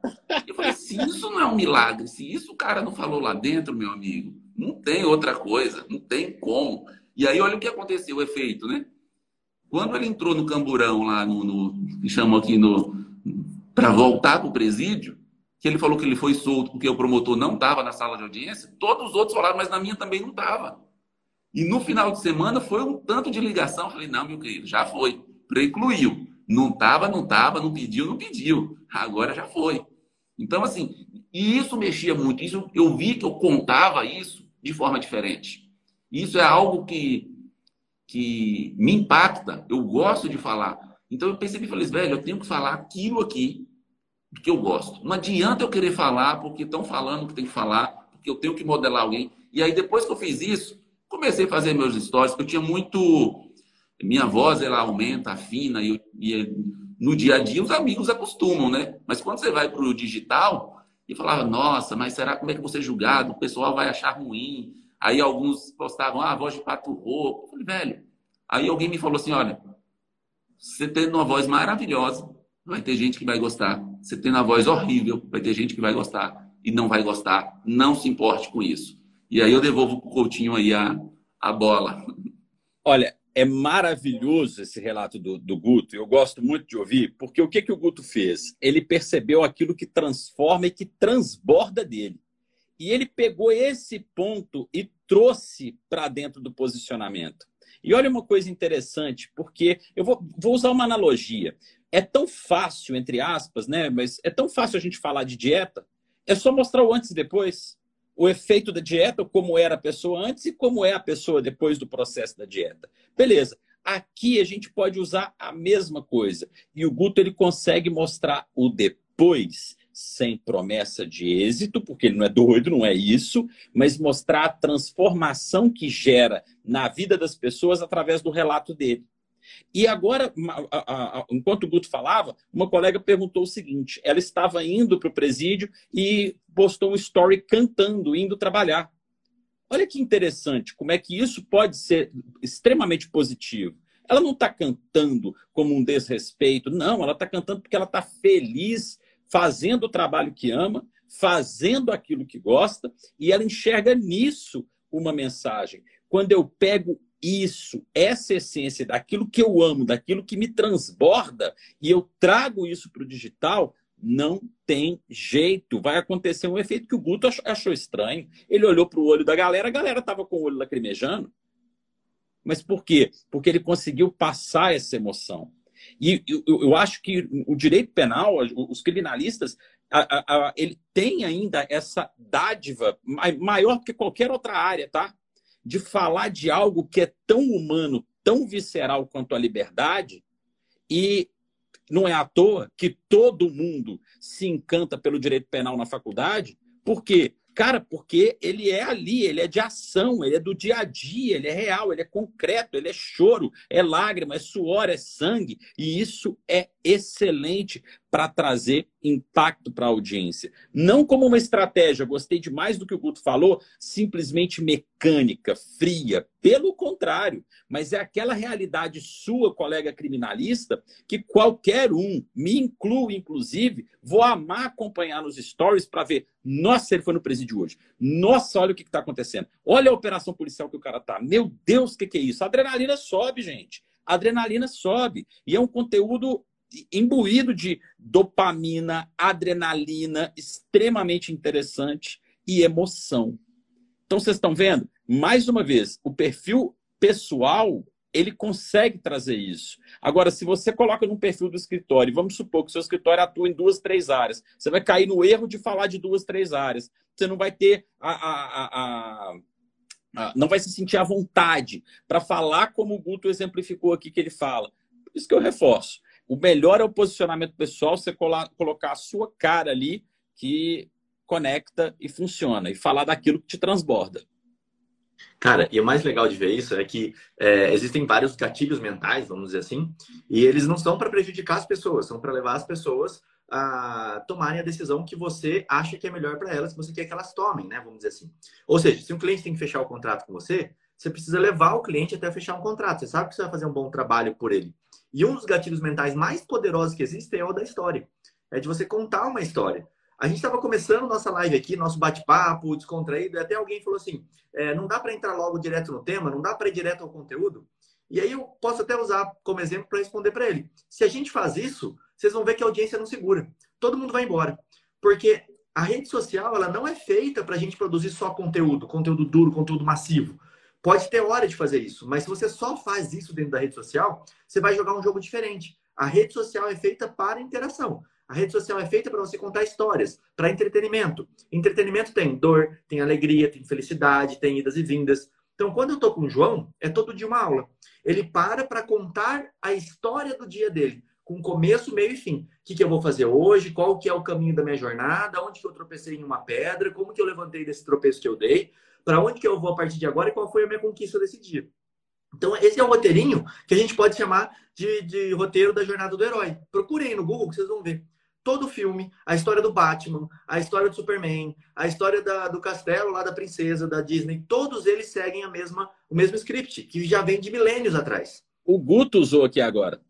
Eu falei, se isso não é um milagre, se isso o cara não falou lá dentro, meu amigo, não tem outra coisa, não tem como. E aí, olha o que aconteceu, o efeito, né? Quando ele entrou no camburão lá no, no que aqui no para voltar para o presídio, que ele falou que ele foi solto porque o promotor não estava na sala de audiência, todos os outros falaram, mas na minha também não estava. E no final de semana foi um tanto de ligação. Falei, não, meu querido, já foi. Precluiu. Não estava, não estava, não pediu, não pediu. Agora já foi. Então, assim, e isso mexia muito. Isso, eu vi que eu contava isso de forma diferente. Isso é algo que, que me impacta. Eu gosto de falar. Então eu percebi e falei, velho, eu tenho que falar aquilo aqui que eu gosto. Não adianta eu querer falar porque estão falando que tem que falar, porque eu tenho que modelar alguém. E aí, depois que eu fiz isso, comecei a fazer meus stories, porque eu tinha muito. Minha voz ela aumenta, afina, e, e no dia a dia os amigos acostumam, né? Mas quando você vai para o digital, e falava, nossa, mas será como é que você julgado? O pessoal vai achar ruim. Aí alguns postavam, ah, voz de pato rouco. Falei, velho. Aí alguém me falou assim: olha, você tendo uma voz maravilhosa, vai ter gente que vai gostar. Você tendo uma voz horrível, vai ter gente que vai gostar e não vai gostar. Não se importe com isso. E aí eu devolvo para o Coutinho aí a, a bola. Olha, é maravilhoso esse relato do, do, Guto. Eu gosto muito de ouvir, porque o que, que o Guto fez? Ele percebeu aquilo que transforma e que transborda dele. E ele pegou esse ponto e trouxe para dentro do posicionamento. E olha uma coisa interessante, porque eu vou, vou usar uma analogia. É tão fácil, entre aspas, né? Mas é tão fácil a gente falar de dieta. É só mostrar o antes e depois o efeito da dieta, como era a pessoa antes e como é a pessoa depois do processo da dieta. Beleza. Aqui a gente pode usar a mesma coisa. E o Guto ele consegue mostrar o depois sem promessa de êxito, porque ele não é doido, não é isso, mas mostrar a transformação que gera na vida das pessoas através do relato dele. E agora, enquanto o Guto falava, uma colega perguntou o seguinte: ela estava indo para o presídio e postou um story cantando, indo trabalhar. Olha que interessante, como é que isso pode ser extremamente positivo. Ela não está cantando como um desrespeito, não, ela está cantando porque ela está feliz fazendo o trabalho que ama, fazendo aquilo que gosta, e ela enxerga nisso uma mensagem. Quando eu pego isso, essa essência daquilo que eu amo, daquilo que me transborda, e eu trago isso para o digital, não tem jeito. Vai acontecer um efeito que o Guto achou estranho. Ele olhou para o olho da galera, a galera estava com o olho lacrimejando. Mas por quê? Porque ele conseguiu passar essa emoção. E eu, eu acho que o direito penal, os criminalistas, a, a, a, ele tem ainda essa dádiva maior que qualquer outra área, tá? De falar de algo que é tão humano, tão visceral quanto a liberdade, e não é à toa que todo mundo se encanta pelo direito penal na faculdade, porque Cara, porque ele é ali, ele é de ação, ele é do dia a dia, ele é real, ele é concreto, ele é choro, é lágrima, é suor, é sangue. E isso é excelente para trazer impacto para a audiência. Não como uma estratégia, gostei demais do que o Guto falou, simplesmente mecânica, fria. Pelo contrário, mas é aquela realidade sua, colega criminalista, que qualquer um, me incluo inclusive, vou amar acompanhar nos stories para ver. Nossa, ele foi no presídio hoje. Nossa, olha o que está acontecendo. Olha a operação policial que o cara tá. Meu Deus, o que, que é isso? A adrenalina sobe, gente. A adrenalina sobe. E é um conteúdo imbuído de dopamina, adrenalina, extremamente interessante e emoção. Então, vocês estão vendo? Mais uma vez, o perfil pessoal ele consegue trazer isso. Agora, se você coloca num perfil do escritório, vamos supor que o seu escritório atua em duas, três áreas, você vai cair no erro de falar de duas, três áreas. Você não vai ter a, a, a, a não vai se sentir à vontade para falar como o Guto exemplificou aqui que ele fala. Por isso que eu reforço. O melhor é o posicionamento pessoal, você colocar a sua cara ali que conecta e funciona, e falar daquilo que te transborda. Cara, e o mais legal de ver isso é que é, existem vários gatilhos mentais, vamos dizer assim, e eles não são para prejudicar as pessoas, são para levar as pessoas a tomarem a decisão que você acha que é melhor para elas, que você quer que elas tomem, né? Vamos dizer assim. Ou seja, se um cliente tem que fechar o contrato com você, você precisa levar o cliente até fechar um contrato. Você sabe que você vai fazer um bom trabalho por ele. E um dos gatilhos mentais mais poderosos que existem é o da história. É de você contar uma história. A gente estava começando nossa live aqui, nosso bate-papo descontraído, e até alguém falou assim: é, não dá para entrar logo direto no tema, não dá para ir direto ao conteúdo. E aí eu posso até usar como exemplo para responder para ele. Se a gente faz isso, vocês vão ver que a audiência não segura. Todo mundo vai embora. Porque a rede social ela não é feita para a gente produzir só conteúdo, conteúdo duro, conteúdo massivo. Pode ter hora de fazer isso, mas se você só faz isso dentro da rede social, você vai jogar um jogo diferente. A rede social é feita para interação. A rede social é feita para você contar histórias, para entretenimento. Entretenimento tem dor, tem alegria, tem felicidade, tem idas e vindas. Então, quando eu estou com o João, é todo dia uma aula. Ele para para contar a história do dia dele, com começo, meio e fim. O que, que eu vou fazer hoje? Qual que é o caminho da minha jornada? Onde que eu tropecei em uma pedra? Como que eu levantei desse tropeço que eu dei? Para onde que eu vou a partir de agora e qual foi a minha conquista desse dia. Então, esse é o roteirinho que a gente pode chamar de, de roteiro da jornada do herói. Procurem no Google que vocês vão ver. Todo o filme, a história do Batman, a história do Superman, a história da, do castelo lá da princesa, da Disney, todos eles seguem a mesma, o mesmo script, que já vem de milênios atrás. O Guto usou aqui agora.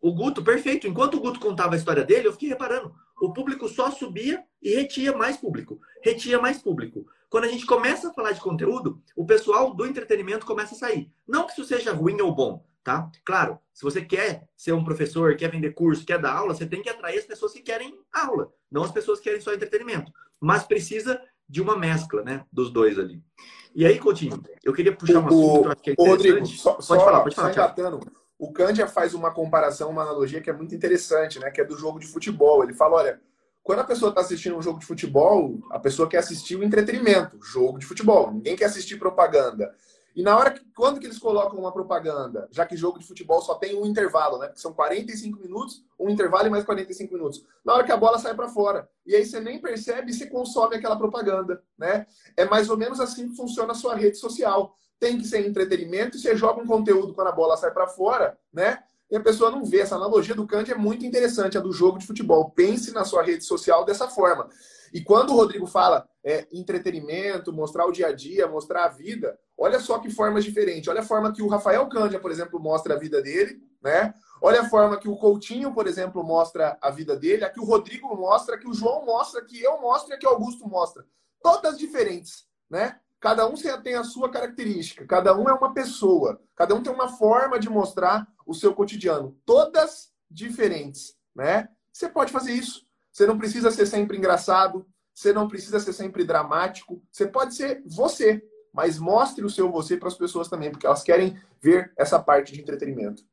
O Guto, perfeito. Enquanto o Guto contava a história dele, eu fiquei reparando. O público só subia e retia mais público. Retia mais público. Quando a gente começa a falar de conteúdo, o pessoal do entretenimento começa a sair. Não que isso seja ruim ou bom, tá? Claro, se você quer ser um professor, quer vender curso, quer dar aula, você tem que atrair as pessoas que querem aula, não as pessoas que querem só entretenimento. Mas precisa de uma mescla, né, dos dois ali. E aí, Coutinho, eu queria puxar um assunto que eu acho que é interessante. Rodrigo, só, pode só, falar, pode falar. Engatando, o Candia faz uma comparação, uma analogia que é muito interessante, né, que é do jogo de futebol. Ele fala, olha, quando a pessoa está assistindo um jogo de futebol, a pessoa quer assistir o entretenimento, jogo de futebol. Ninguém quer assistir propaganda. E na hora que, quando que eles colocam uma propaganda, já que jogo de futebol só tem um intervalo, né? São 45 minutos, um intervalo e mais 45 minutos. Na hora que a bola sai para fora. E aí você nem percebe e você consome aquela propaganda, né? É mais ou menos assim que funciona a sua rede social. Tem que ser entretenimento e você joga um conteúdo quando a bola sai para fora, né? E a pessoa não vê. Essa analogia do Kant é muito interessante, a do jogo de futebol. Pense na sua rede social dessa forma. E quando o Rodrigo fala é, entretenimento, mostrar o dia a dia, mostrar a vida, olha só que formas diferentes. Olha a forma que o Rafael Cândia, por exemplo, mostra a vida dele, né? Olha a forma que o Coutinho, por exemplo, mostra a vida dele, a que o Rodrigo mostra, a que o João mostra, a que eu mostro e a que o Augusto mostra. Todas diferentes, né? Cada um tem a sua característica, cada um é uma pessoa, cada um tem uma forma de mostrar o seu cotidiano. Todas diferentes, né? Você pode fazer isso. Você não precisa ser sempre engraçado, você não precisa ser sempre dramático. Você pode ser você, mas mostre o seu você para as pessoas também, porque elas querem ver essa parte de entretenimento.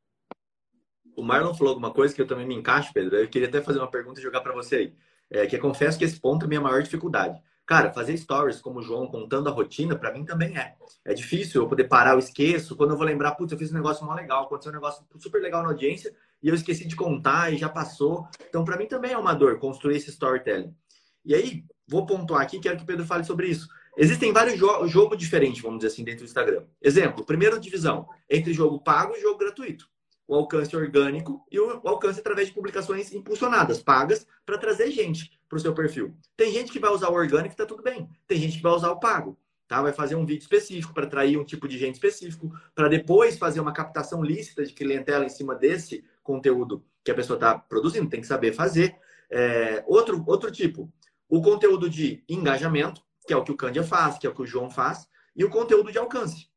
O Marlon falou alguma coisa que eu também me encaixo, Pedro. Eu queria até fazer uma pergunta e jogar para você aí. É, que eu confesso que esse ponto é a minha maior dificuldade. Cara, fazer stories como o João contando a rotina, para mim também é. É difícil eu poder parar, eu esqueço. Quando eu vou lembrar, putz, eu fiz um negócio mó legal, aconteceu um negócio super legal na audiência e eu esqueci de contar e já passou. Então, para mim também é uma dor construir esse storytelling. E aí, vou pontuar aqui, quero que o Pedro fale sobre isso. Existem vários jo jogos diferentes, vamos dizer assim, dentro do Instagram. Exemplo, primeira divisão entre jogo pago e jogo gratuito. O alcance orgânico e o alcance através de publicações impulsionadas, pagas, para trazer gente para o seu perfil. Tem gente que vai usar o orgânico e está tudo bem. Tem gente que vai usar o pago. Tá? Vai fazer um vídeo específico para atrair um tipo de gente específico, para depois fazer uma captação lícita de clientela em cima desse conteúdo que a pessoa está produzindo. Tem que saber fazer. É, outro, outro tipo, o conteúdo de engajamento, que é o que o Cândia faz, que é o que o João faz, e o conteúdo de alcance.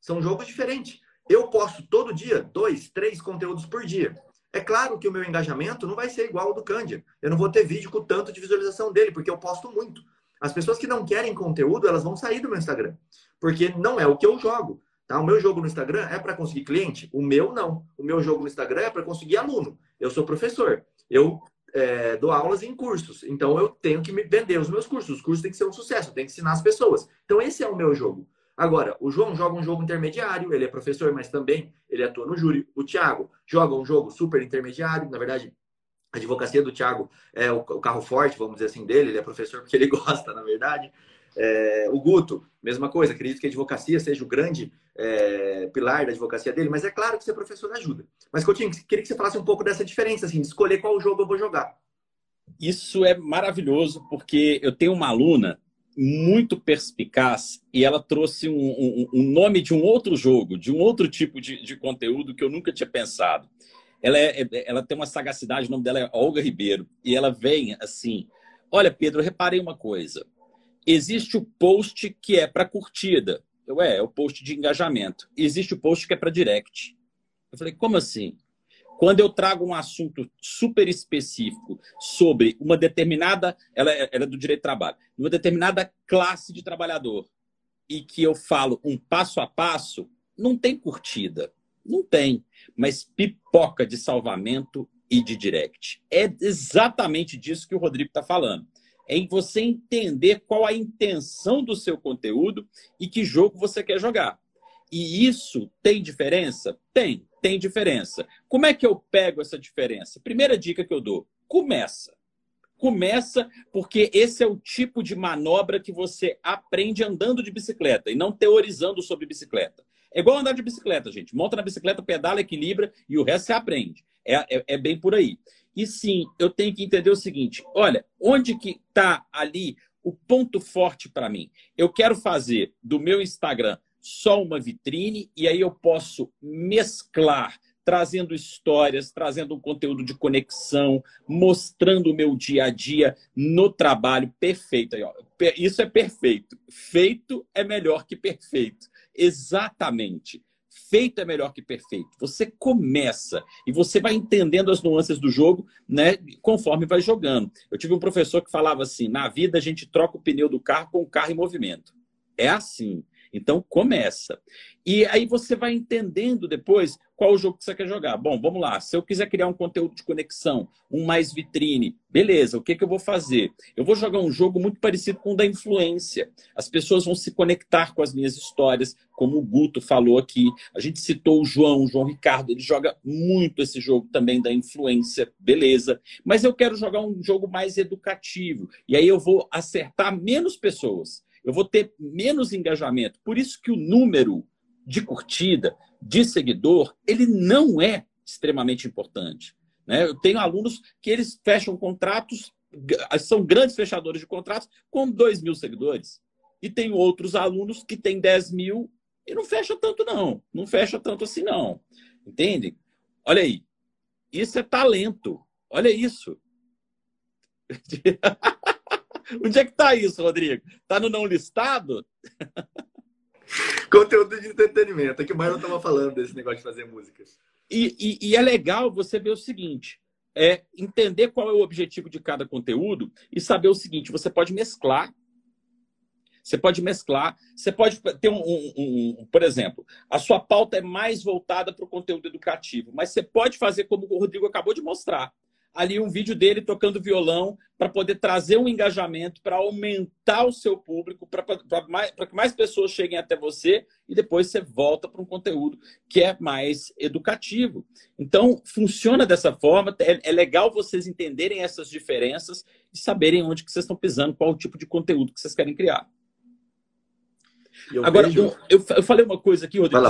São jogos diferentes. Eu posto todo dia dois, três conteúdos por dia. É claro que o meu engajamento não vai ser igual ao do Cândia. Eu não vou ter vídeo com tanto de visualização dele, porque eu posto muito. As pessoas que não querem conteúdo, elas vão sair do meu Instagram. Porque não é o que eu jogo. Tá? O meu jogo no Instagram é para conseguir cliente? O meu não. O meu jogo no Instagram é para conseguir aluno. Eu sou professor. Eu é, dou aulas em cursos. Então eu tenho que me vender os meus cursos. Os cursos têm que ser um sucesso, eu tenho que ensinar as pessoas. Então esse é o meu jogo. Agora, o João joga um jogo intermediário, ele é professor, mas também ele atua no júri. O Thiago joga um jogo super intermediário, na verdade, a advocacia do Thiago é o carro forte, vamos dizer assim, dele, ele é professor porque ele gosta, na verdade. É, o Guto, mesma coisa, acredito que a advocacia seja o grande é, pilar da advocacia dele, mas é claro que ser professor ajuda. Mas, Coutinho, queria que você falasse um pouco dessa diferença, assim, de escolher qual jogo eu vou jogar. Isso é maravilhoso, porque eu tenho uma aluna muito perspicaz e ela trouxe um, um, um nome de um outro jogo, de um outro tipo de, de conteúdo que eu nunca tinha pensado. Ela, é, é ela tem uma sagacidade, o nome dela é Olga Ribeiro, e ela vem assim: Olha, Pedro, reparei uma coisa existe o post que é para curtida. Eu, é, é o post de engajamento. Existe o post que é para direct. Eu falei, como assim? Quando eu trago um assunto super específico sobre uma determinada, ela, é, ela é do direito do trabalho, uma determinada classe de trabalhador, e que eu falo um passo a passo, não tem curtida. Não tem. Mas pipoca de salvamento e de direct. É exatamente disso que o Rodrigo está falando é em você entender qual a intenção do seu conteúdo e que jogo você quer jogar. E isso tem diferença? Tem, tem diferença. Como é que eu pego essa diferença? Primeira dica que eu dou: começa. Começa porque esse é o tipo de manobra que você aprende andando de bicicleta e não teorizando sobre bicicleta. É igual andar de bicicleta, gente. Monta na bicicleta, pedala, equilibra e o resto você aprende. É, é, é bem por aí. E sim, eu tenho que entender o seguinte: olha, onde que está ali o ponto forte para mim? Eu quero fazer do meu Instagram só uma vitrine e aí eu posso mesclar trazendo histórias, trazendo um conteúdo de conexão, mostrando o meu dia a dia no trabalho perfeito. Isso é perfeito. Feito é melhor que perfeito. Exatamente. Feito é melhor que perfeito. Você começa e você vai entendendo as nuances do jogo, né, conforme vai jogando. Eu tive um professor que falava assim: na vida a gente troca o pneu do carro com o carro em movimento. É assim. Então começa. E aí você vai entendendo depois qual o jogo que você quer jogar. Bom, vamos lá. Se eu quiser criar um conteúdo de conexão, um mais vitrine, beleza, o que, que eu vou fazer? Eu vou jogar um jogo muito parecido com o da influência. As pessoas vão se conectar com as minhas histórias, como o Guto falou aqui. A gente citou o João, o João Ricardo, ele joga muito esse jogo também da influência, beleza. Mas eu quero jogar um jogo mais educativo. E aí eu vou acertar menos pessoas. Eu vou ter menos engajamento. Por isso que o número de curtida, de seguidor, ele não é extremamente importante. Né? Eu tenho alunos que eles fecham contratos, são grandes fechadores de contratos, com 2 mil seguidores. E tem outros alunos que têm 10 mil e não fecha tanto, não. Não fecha tanto assim, não. Entende? Olha aí. Isso é talento. Olha isso. Onde é que está isso, Rodrigo? Está no não listado? Conteúdo de entretenimento. É que o Marlon estava falando desse negócio de fazer música. E, e, e, é legal você ver o seguinte: é entender qual é o objetivo de cada conteúdo e saber o seguinte: você pode mesclar. Você pode mesclar, você pode ter um, um, um por exemplo, a sua pauta é mais voltada para o conteúdo educativo, mas você pode fazer como o Rodrigo acabou de mostrar ali um vídeo dele tocando violão para poder trazer um engajamento, para aumentar o seu público, para que mais pessoas cheguem até você e depois você volta para um conteúdo que é mais educativo. Então, funciona dessa forma. É, é legal vocês entenderem essas diferenças e saberem onde que vocês estão pisando, qual o tipo de conteúdo que vocês querem criar. Eu Agora, vejo... eu, eu, falei uma coisa aqui, Rodrigo,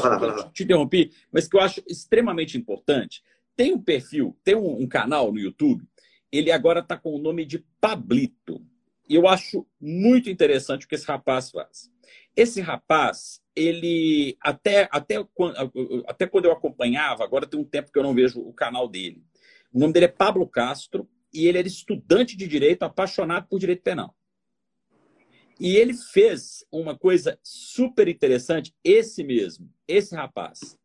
te interrompi, mas que eu acho extremamente importante tem um perfil, tem um, um canal no YouTube, ele agora está com o nome de Pablito. E eu acho muito interessante o que esse rapaz faz. Esse rapaz, ele até, até, até quando eu acompanhava, agora tem um tempo que eu não vejo o canal dele. O nome dele é Pablo Castro e ele era estudante de direito, apaixonado por direito penal. E ele fez uma coisa super interessante, esse mesmo, esse rapaz.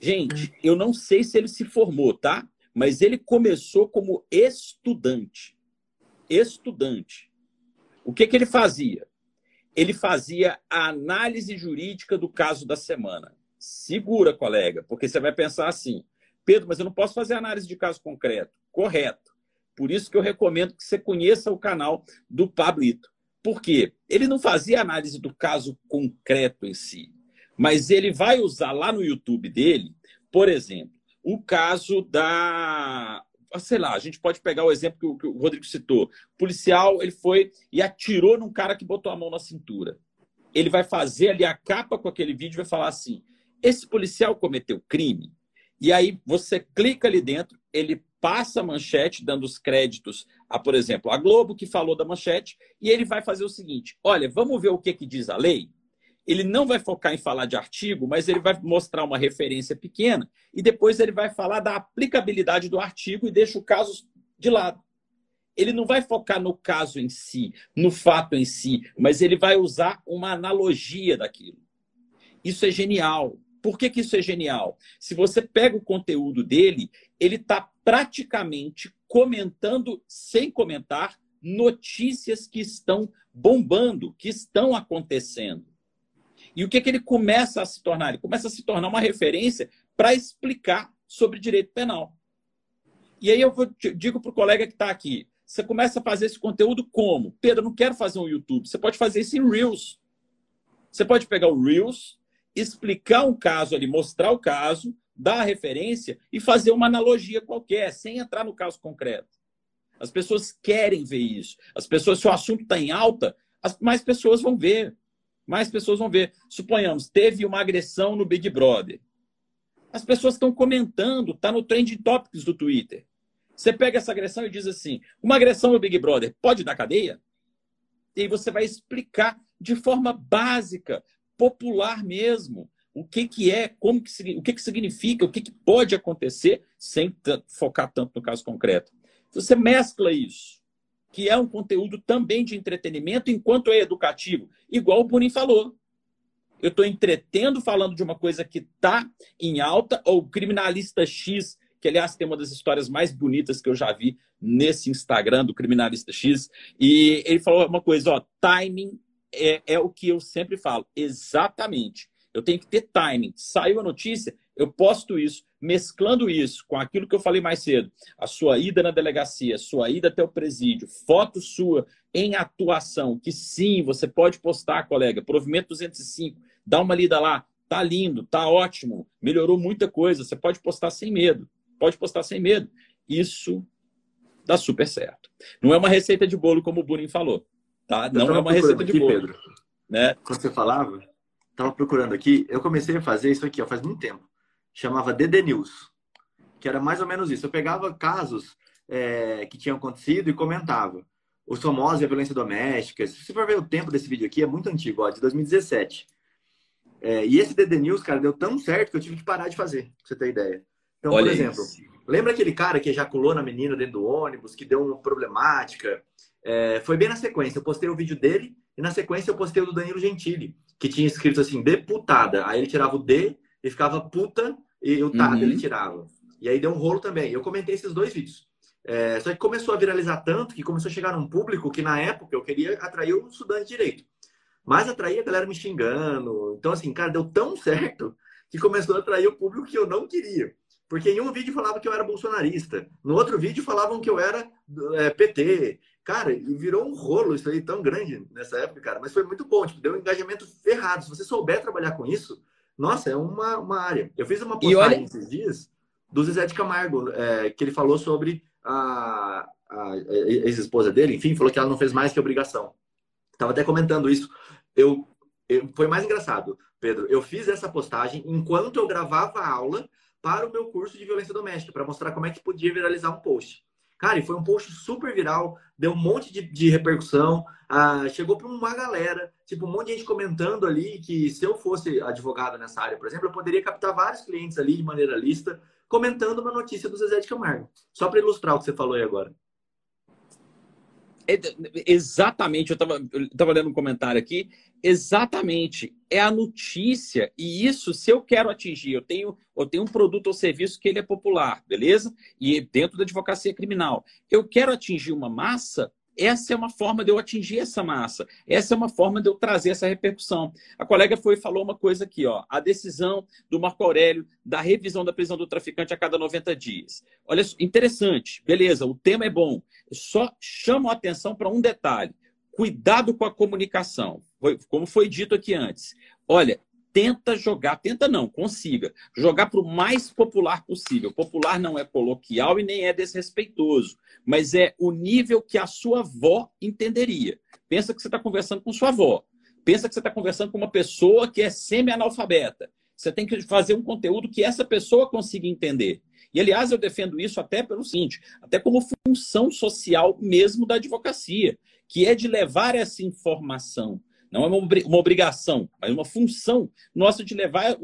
Gente, eu não sei se ele se formou, tá? Mas ele começou como estudante. Estudante. O que, que ele fazia? Ele fazia a análise jurídica do caso da semana. Segura, colega, porque você vai pensar assim: Pedro, mas eu não posso fazer análise de caso concreto. Correto. Por isso que eu recomendo que você conheça o canal do Pablito. Por quê? Ele não fazia análise do caso concreto em si mas ele vai usar lá no YouTube dele, por exemplo, o caso da. Sei lá, a gente pode pegar o exemplo que o, Rodrigo citou. O policial ele foi e atirou num cara que botou a mão na cintura. Ele vai fazer ali a capa com aquele vídeo e vai falar assim: esse policial cometeu crime. E aí você clica ali dentro, ele passa a manchete, dando os créditos a, por exemplo, a Globo, que falou da manchete, e ele vai fazer o seguinte: olha, vamos ver o que, que diz a lei? Ele não vai focar em falar de artigo, mas ele vai mostrar uma referência pequena e depois ele vai falar da aplicabilidade do artigo e deixa o caso de lado. Ele não vai focar no caso em si, no fato em si, mas ele vai usar uma analogia daquilo. Isso é genial. Por que, que isso é genial? Se você pega o conteúdo dele, ele está praticamente comentando, sem comentar, notícias que estão bombando, que estão acontecendo. E o que, que ele começa a se tornar? Ele começa a se tornar uma referência para explicar sobre direito penal. E aí eu vou, digo para o colega que está aqui: você começa a fazer esse conteúdo como? Pedro, não quero fazer um YouTube. Você pode fazer isso em Reels. Você pode pegar o Reels, explicar um caso ali, mostrar o caso, dar a referência e fazer uma analogia qualquer, sem entrar no caso concreto. As pessoas querem ver isso. As pessoas, se o assunto está em alta, as mais pessoas vão ver mais pessoas vão ver. Suponhamos, teve uma agressão no Big Brother. As pessoas estão comentando, está no Trending Topics do Twitter. Você pega essa agressão e diz assim: uma agressão no Big Brother pode dar cadeia? E você vai explicar de forma básica, popular mesmo, o que, que é, como que, o que, que significa, o que, que pode acontecer, sem focar tanto no caso concreto. Você mescla isso que é um conteúdo também de entretenimento, enquanto é educativo, igual o Purim falou. Eu estou entretendo falando de uma coisa que está em alta, ou Criminalista X, que aliás tem uma das histórias mais bonitas que eu já vi nesse Instagram do Criminalista X, e ele falou uma coisa, ó, timing é, é o que eu sempre falo. Exatamente. Eu tenho que ter timing. Saiu a notícia, eu posto isso, mesclando isso com aquilo que eu falei mais cedo, a sua ida na delegacia, sua ida até o presídio, foto sua em atuação, que sim, você pode postar, colega, provimento 205, dá uma lida lá, tá lindo, tá ótimo, melhorou muita coisa, você pode postar sem medo, pode postar sem medo. Isso dá super certo. Não é uma receita de bolo, como o Bunin falou, tá? Não é uma receita de bolo. Pedro, né? Quando você falava, estava procurando aqui, eu comecei a fazer isso aqui ó, faz muito tempo. Chamava DD News, que era mais ou menos isso. Eu pegava casos é, que tinham acontecido e comentava. Os famosos e a violência doméstica. Se você for ver o tempo desse vídeo aqui, é muito antigo, ó, de 2017. É, e esse DD News, cara, deu tão certo que eu tive que parar de fazer, pra você ter ideia. Então, Olha por exemplo, isso. lembra aquele cara que ejaculou na menina dentro do ônibus, que deu uma problemática? É, foi bem na sequência. Eu postei o vídeo dele e na sequência eu postei o do Danilo Gentili, que tinha escrito assim, deputada. Aí ele tirava o D e ficava puta e o tá uhum. ele tirava. E aí deu um rolo também. Eu comentei esses dois vídeos. É, só que começou a viralizar tanto que começou a chegar num público que na época eu queria atrair o estudante de direito. Mas atraía a galera me xingando. Então, assim, cara, deu tão certo que começou a atrair o público que eu não queria. Porque em um vídeo falava que eu era bolsonarista, no outro vídeo falavam que eu era é, PT. Cara, e virou um rolo isso aí tão grande nessa época, cara. Mas foi muito bom, tipo, deu um engajamento ferrado. Se você souber trabalhar com isso, nossa, é uma, uma área. Eu fiz uma postagem olha... esses dias do Zezé de Camargo, é, que ele falou sobre a, a ex-esposa dele, enfim, falou que ela não fez mais que obrigação. Tava até comentando isso. Eu, eu, foi mais engraçado, Pedro. Eu fiz essa postagem enquanto eu gravava a aula para o meu curso de violência doméstica, para mostrar como é que podia viralizar um post. Cara, e foi um post super viral, deu um monte de, de repercussão, ah, chegou para uma galera, tipo, um monte de gente comentando ali que se eu fosse advogado nessa área, por exemplo, eu poderia captar vários clientes ali de maneira lista, comentando uma notícia do Zezé de Camargo. Só para ilustrar o que você falou aí agora. É, exatamente, eu estava lendo um comentário aqui. Exatamente, é a notícia. E isso, se eu quero atingir, eu tenho, eu tenho um produto ou serviço que ele é popular, beleza? E dentro da advocacia criminal, eu quero atingir uma massa, essa é uma forma de eu atingir essa massa. Essa é uma forma de eu trazer essa repercussão. A colega foi falou uma coisa aqui, ó. A decisão do Marco Aurélio da revisão da prisão do traficante a cada 90 dias. Olha, interessante. Beleza, o tema é bom. só chamo a atenção para um detalhe. Cuidado com a comunicação. Como foi dito aqui antes. Olha, tenta jogar, tenta não, consiga jogar para o mais popular possível. Popular não é coloquial e nem é desrespeitoso, mas é o nível que a sua avó entenderia. Pensa que você está conversando com sua avó. Pensa que você está conversando com uma pessoa que é semi-analfabeta. Você tem que fazer um conteúdo que essa pessoa consiga entender. E, aliás, eu defendo isso até pelo seguinte, até como função social mesmo da advocacia, que é de levar essa informação não é uma obrigação, mas uma função nossa de levar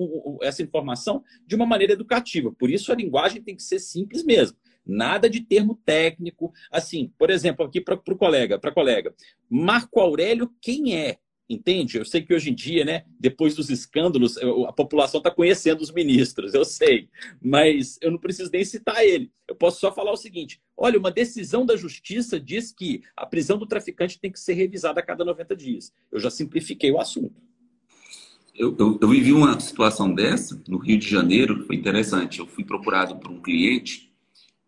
essa informação de uma maneira educativa. Por isso a linguagem tem que ser simples mesmo. Nada de termo técnico. Assim, por exemplo, aqui para o colega, para colega, Marco Aurélio, quem é? Entende? Eu sei que hoje em dia, né, depois dos escândalos, a população está conhecendo os ministros, eu sei, mas eu não preciso nem citar ele. Eu posso só falar o seguinte: olha, uma decisão da justiça diz que a prisão do traficante tem que ser revisada a cada 90 dias. Eu já simplifiquei o assunto. Eu, eu, eu vivi uma situação dessa no Rio de Janeiro, foi interessante. Eu fui procurado por um cliente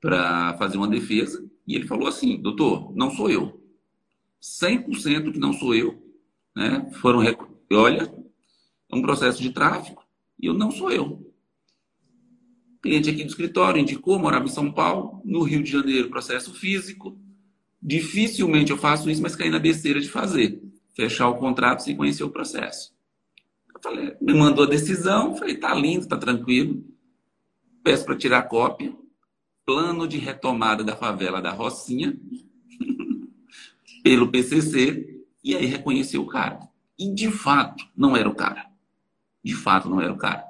para fazer uma defesa e ele falou assim: doutor, não sou eu. 100% que não sou eu né? Foram, olha, é um processo de tráfico e eu não sou eu. Cliente aqui do escritório indicou, morava em São Paulo, no Rio de Janeiro, processo físico. Dificilmente eu faço isso, mas caí na besteira de fazer. Fechar o contrato sem conhecer o processo. Eu falei, me mandou a decisão, falei, tá lindo, tá tranquilo. Peço para tirar cópia. Plano de retomada da favela da Rocinha, pelo PCC, e aí reconheceu o cara. E de fato, não era o cara. De fato, não era o cara.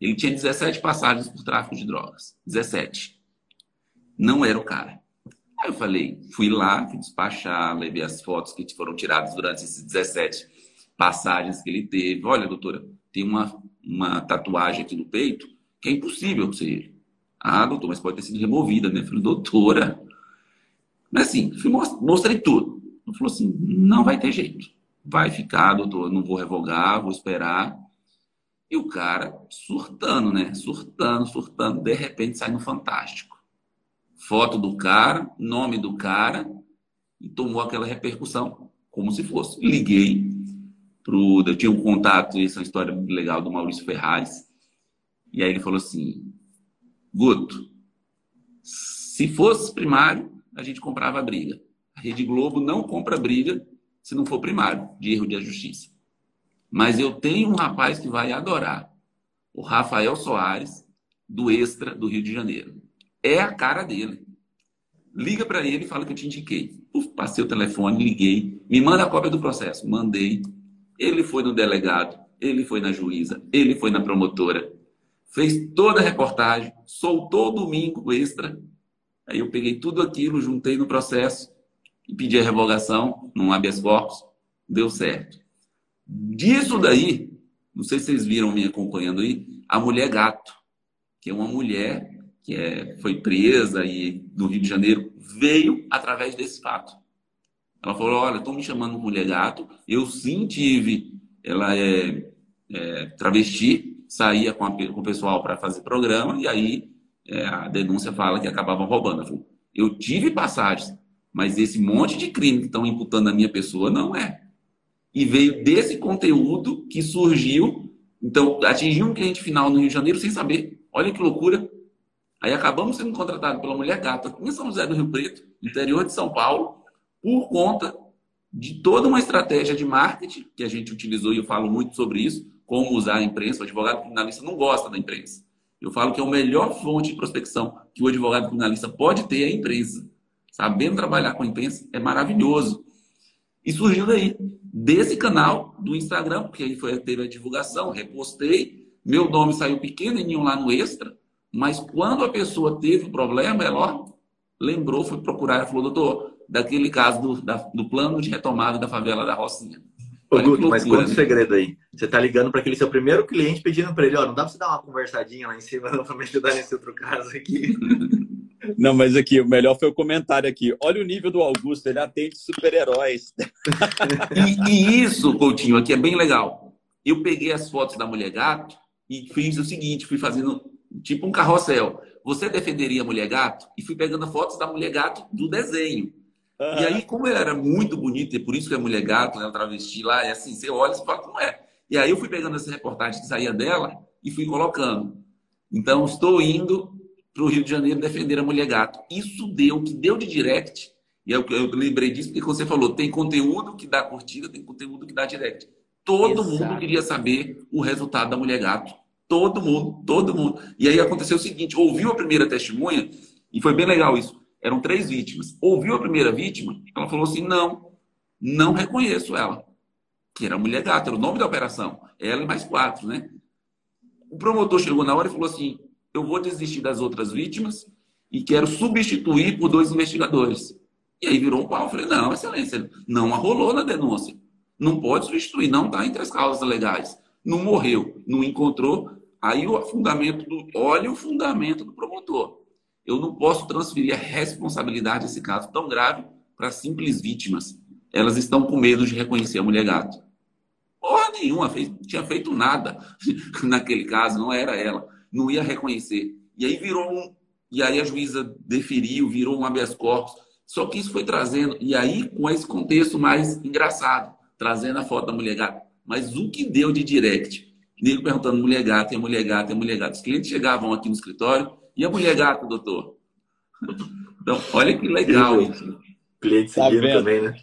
Ele tinha 17 passagens por tráfico de drogas. 17. Não era o cara. Aí eu falei, fui lá, fui despachar, levei as fotos que foram tiradas durante esses 17 passagens que ele teve. Olha, doutora, tem uma, uma tatuagem aqui no peito que é impossível ser ele. Ah, doutor, mas pode ter sido removida, né? Eu falei, doutora. Mas assim, mostrei tudo. Ele falou assim: não vai ter jeito. vai ficar, doutor, não vou revogar, vou esperar. E o cara surtando, né? Surtando, surtando. De repente sai no Fantástico. Foto do cara, nome do cara, e tomou aquela repercussão, como se fosse. Liguei pro. Eu tinha um contato, essa é uma história legal do Maurício Ferraz. E aí ele falou assim: Guto, se fosse primário, a gente comprava a briga. A Rede Globo não compra briga se não for primário, de erro de justiça. Mas eu tenho um rapaz que vai adorar. O Rafael Soares, do Extra do Rio de Janeiro. É a cara dele. Liga para ele e fala que eu te indiquei. Uf, passei o telefone, liguei. Me manda a cópia do processo. Mandei. Ele foi no delegado, ele foi na juíza, ele foi na promotora. Fez toda a reportagem, soltou domingo o extra. Aí eu peguei tudo aquilo, juntei no processo e pedi a revogação num habeas corpus. Deu certo. Disso daí, não sei se vocês viram me acompanhando aí, a mulher gato, que é uma mulher que é, foi presa e do Rio de Janeiro, veio através desse fato. Ela falou: Olha, estão me chamando mulher gato. Eu sim tive. Ela é, é travesti, saía com, a, com o pessoal para fazer programa, e aí é, a denúncia fala que acabavam roubando. Falou, eu tive passagens, mas esse monte de crime que estão imputando a minha pessoa não é e veio desse conteúdo que surgiu. Então, atingiu um cliente final no Rio de Janeiro sem saber. Olha que loucura. Aí acabamos sendo contratados pela Mulher Gata em São José do Rio Preto, interior de São Paulo, por conta de toda uma estratégia de marketing que a gente utilizou, e eu falo muito sobre isso, como usar a imprensa. O advogado criminalista não gosta da imprensa. Eu falo que a melhor fonte de prospecção que o advogado criminalista pode ter é a imprensa. Sabendo trabalhar com a imprensa é maravilhoso. E surgiu daí, desse canal do Instagram, porque aí foi, teve a divulgação, repostei, meu nome saiu pequenininho lá no Extra, mas quando a pessoa teve o problema, ela ó, lembrou, foi procurar, falou, doutor, daquele caso do, da, do plano de retomada da favela da Rocinha. Ô, Guto, mas é o segredo aí? Você tá ligando para aquele seu primeiro cliente pedindo para ele, ó, não dá para você dar uma conversadinha lá em cima para me ajudar nesse outro caso aqui. Não, mas aqui, o melhor foi o comentário aqui. Olha o nível do Augusto, ele atende super-heróis. e, e, isso, Coutinho, aqui é bem legal. Eu peguei as fotos da mulher gato e fiz o seguinte, fui fazendo tipo um carrossel. Você defenderia a mulher gato? E fui pegando fotos da mulher gato do desenho. Uhum. E aí, como ela era muito bonita, e por isso que é mulher gato, né, travesti lá, é assim, você olha e fala, como é? E aí eu fui pegando essa reportagem que saía dela e fui colocando. Então, estou indo para o Rio de Janeiro defender a mulher gato. Isso deu, o que deu de direct, e eu, eu lembrei disso porque você falou, tem conteúdo que dá curtida, tem conteúdo que dá direct. Todo Exato. mundo queria saber o resultado da mulher gato. Todo mundo, todo mundo. E aí aconteceu o seguinte: ouviu a primeira testemunha, e foi bem legal isso. Eram três vítimas. Ouviu a primeira vítima, ela falou assim: não, não reconheço ela. Que era a mulher gata, era o nome da operação. Ela e mais quatro, né? O promotor chegou na hora e falou assim: eu vou desistir das outras vítimas e quero substituir por dois investigadores. E aí virou um pau. Eu falei, não, excelência, não arrolou na denúncia. Não pode substituir, não está entre as causas legais. Não morreu, não encontrou. Aí o fundamento do. Olha o fundamento do promotor. Eu não posso transferir a responsabilidade desse caso tão grave para simples vítimas. Elas estão com medo de reconhecer a mulher gato. Porra nenhuma, fez, tinha feito nada naquele caso, não era ela não ia reconhecer. E aí virou um. E aí a juíza deferiu, virou um habeas corpus. Só que isso foi trazendo. E aí, com esse contexto mais engraçado, trazendo a foto da mulher gata. Mas o que deu de direct? Nego perguntando mulher gata, e mulher gata, e mulher gata. Os clientes chegavam aqui no escritório, e a mulher gata, doutor? Então, olha que legal isso. Cliente tá seguindo também, né?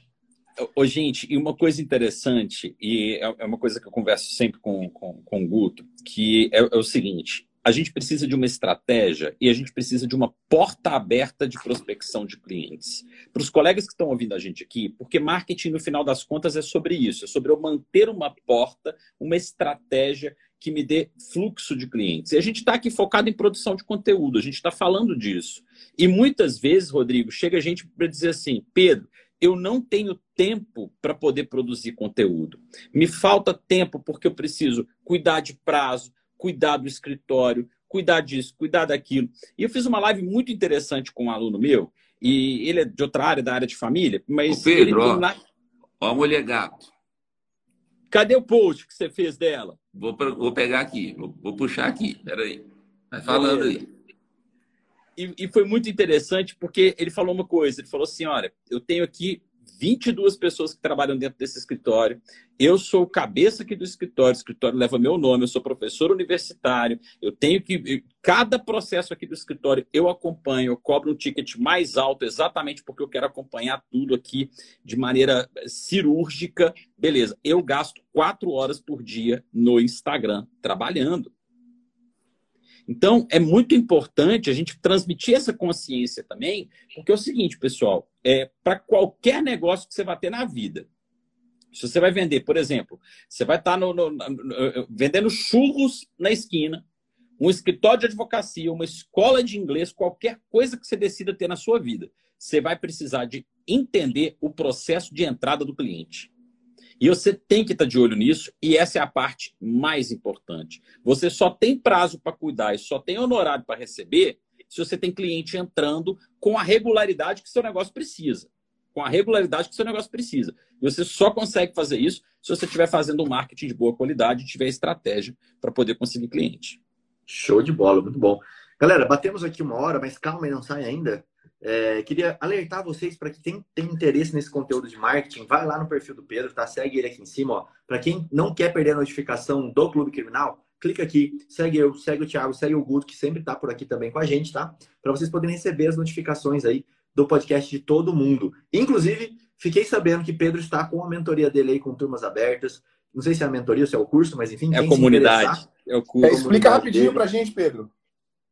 Ô, gente, e uma coisa interessante, e é, é uma coisa que eu converso sempre com, com, com o Guto, que é, é o seguinte: a gente precisa de uma estratégia e a gente precisa de uma porta aberta de prospecção de clientes. Para os colegas que estão ouvindo a gente aqui, porque marketing, no final das contas, é sobre isso, é sobre eu manter uma porta, uma estratégia que me dê fluxo de clientes. E a gente está aqui focado em produção de conteúdo, a gente está falando disso. E muitas vezes, Rodrigo, chega a gente para dizer assim, Pedro, eu não tenho tempo para poder produzir conteúdo. Me falta tempo porque eu preciso cuidar de prazo, cuidar do escritório, cuidar disso, cuidar daquilo. E eu fiz uma live muito interessante com um aluno meu, e ele é de outra área, da área de família, mas. Ô Pedro, ó, ó, a mulher gato. Cadê o post que você fez dela? Vou, vou pegar aqui, vou, vou puxar aqui. Peraí. Vai falando aí. E, e, foi muito interessante porque ele falou uma coisa. Ele falou assim: olha, eu tenho aqui 22 pessoas que trabalham dentro desse escritório. Eu sou o cabeça aqui do escritório, o escritório leva meu nome, eu sou professor universitário, eu tenho que. Cada processo aqui do escritório eu acompanho, eu cobro um ticket mais alto, exatamente porque eu quero acompanhar tudo aqui de maneira cirúrgica. Beleza, eu gasto quatro horas por dia no Instagram trabalhando. Então, é muito importante a gente transmitir essa consciência também, porque é o seguinte, pessoal, é para qualquer negócio que você vai ter na vida. Se você vai vender, por exemplo, você vai estar no, no, no, vendendo churros na esquina, um escritório de advocacia, uma escola de inglês, qualquer coisa que você decida ter na sua vida, você vai precisar de entender o processo de entrada do cliente. E você tem que estar de olho nisso, e essa é a parte mais importante. Você só tem prazo para cuidar e só tem honorário para receber se você tem cliente entrando com a regularidade que seu negócio precisa. Com a regularidade que seu negócio precisa. E você só consegue fazer isso se você estiver fazendo um marketing de boa qualidade e tiver estratégia para poder conseguir cliente. Show de bola, muito bom. Galera, batemos aqui uma hora, mas calma, não sai ainda. É, queria alertar vocês para quem tem, tem interesse nesse conteúdo de marketing, vai lá no perfil do Pedro, tá? Segue ele aqui em cima, Para quem não quer perder a notificação do Clube Criminal, clica aqui, segue eu, segue o Thiago, segue o Guto, que sempre tá por aqui também com a gente, tá? Para vocês poderem receber as notificações aí do podcast de todo mundo. Inclusive, fiquei sabendo que Pedro está com a mentoria dele aí com turmas abertas. Não sei se é a mentoria ou se é o curso, mas enfim. É a comunidade. É o curso. É, explica rapidinho para a gente, Pedro.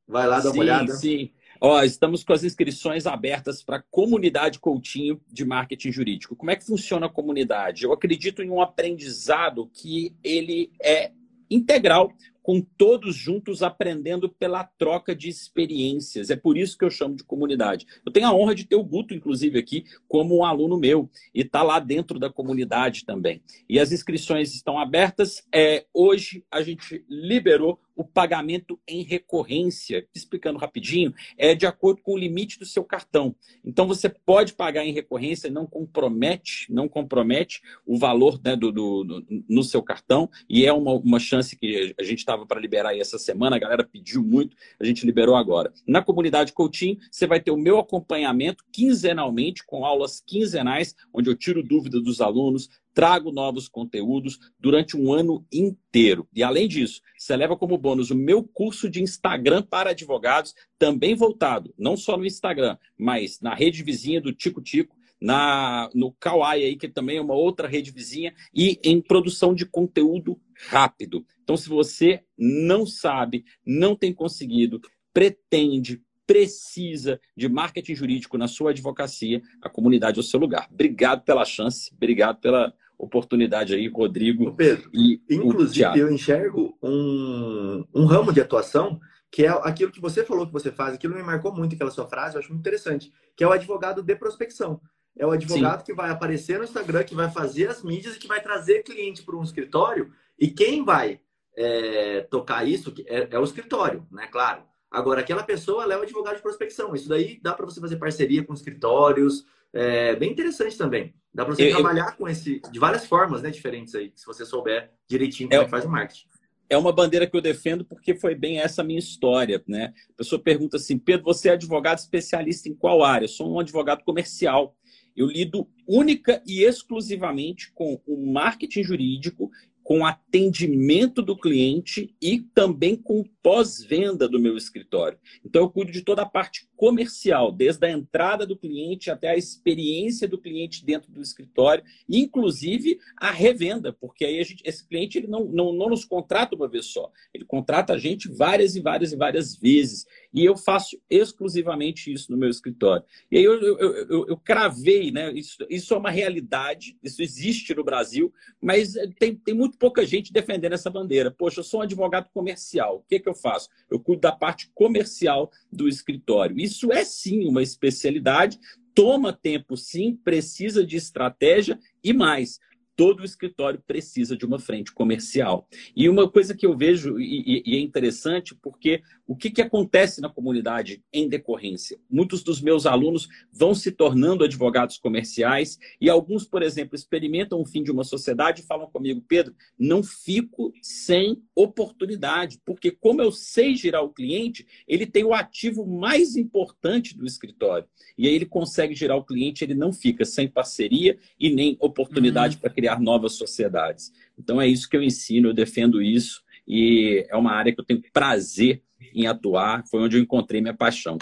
Vai lá dar sim, uma olhada. Sim, Ó, estamos com as inscrições abertas para a comunidade Coutinho de marketing jurídico. Como é que funciona a comunidade? Eu acredito em um aprendizado que ele é integral com todos juntos aprendendo pela troca de experiências. É por isso que eu chamo de comunidade. Eu tenho a honra de ter o Guto, inclusive, aqui como um aluno meu e está lá dentro da comunidade também. E as inscrições estão abertas. É, hoje a gente liberou o pagamento em recorrência, explicando rapidinho, é de acordo com o limite do seu cartão. Então você pode pagar em recorrência, não compromete, não compromete o valor né, do, do, do, no seu cartão, e é uma, uma chance que a gente estava para liberar aí essa semana, a galera pediu muito, a gente liberou agora. Na comunidade Coutinho, você vai ter o meu acompanhamento quinzenalmente, com aulas quinzenais, onde eu tiro dúvidas dos alunos, trago novos conteúdos durante um ano inteiro. E além disso, você leva como bônus o meu curso de Instagram para advogados, também voltado, não só no Instagram, mas na rede vizinha do Tico Tico, na, no Kawaii aí, que também é uma outra rede vizinha, e em produção de conteúdo rápido. Então, se você não sabe, não tem conseguido, pretende, precisa de marketing jurídico na sua advocacia, a comunidade é o seu lugar. Obrigado pela chance, obrigado pela oportunidade aí, Rodrigo. Pedro, e inclusive eu enxergo um, um ramo de atuação que é aquilo que você falou que você faz, aquilo me marcou muito aquela sua frase, eu acho muito interessante, que é o advogado de prospecção. É o advogado Sim. que vai aparecer no Instagram, que vai fazer as mídias e que vai trazer cliente para um escritório. E quem vai é, tocar isso é, é, o escritório, né? Claro. Agora, aquela pessoa ela é o advogado de prospecção. Isso daí dá para você fazer parceria com escritórios. É bem interessante também. Dá para você eu, trabalhar eu... com esse de várias formas, né, diferentes aí, se você souber direitinho como é, é que faz o marketing. É uma bandeira que eu defendo porque foi bem essa minha história, né? A pessoa pergunta assim: "Pedro, você é advogado especialista em qual área?" Eu sou um advogado comercial. Eu lido única e exclusivamente com o marketing jurídico com atendimento do cliente e também com pós-venda do meu escritório. Então, eu cuido de toda a parte comercial, desde a entrada do cliente até a experiência do cliente dentro do escritório, inclusive a revenda, porque aí gente, esse cliente ele não, não, não nos contrata uma vez só, ele contrata a gente várias e várias e várias vezes. E eu faço exclusivamente isso no meu escritório. E aí eu, eu, eu, eu cravei, né? Isso, isso é uma realidade, isso existe no Brasil, mas tem, tem muito pouca gente defendendo essa bandeira. Poxa, eu sou um advogado comercial, o que, que eu faço? Eu cuido da parte comercial do escritório. Isso é sim uma especialidade, toma tempo sim, precisa de estratégia e mais todo escritório precisa de uma frente comercial. E uma coisa que eu vejo, e, e é interessante, porque o que, que acontece na comunidade em decorrência? Muitos dos meus alunos vão se tornando advogados comerciais e alguns, por exemplo, experimentam o fim de uma sociedade e falam comigo, Pedro, não fico sem oportunidade, porque como eu sei girar o cliente, ele tem o ativo mais importante do escritório. E aí ele consegue girar o cliente, ele não fica sem parceria e nem oportunidade uhum. para criar novas sociedades. Então é isso que eu ensino, eu defendo isso e é uma área que eu tenho prazer em atuar, foi onde eu encontrei minha paixão.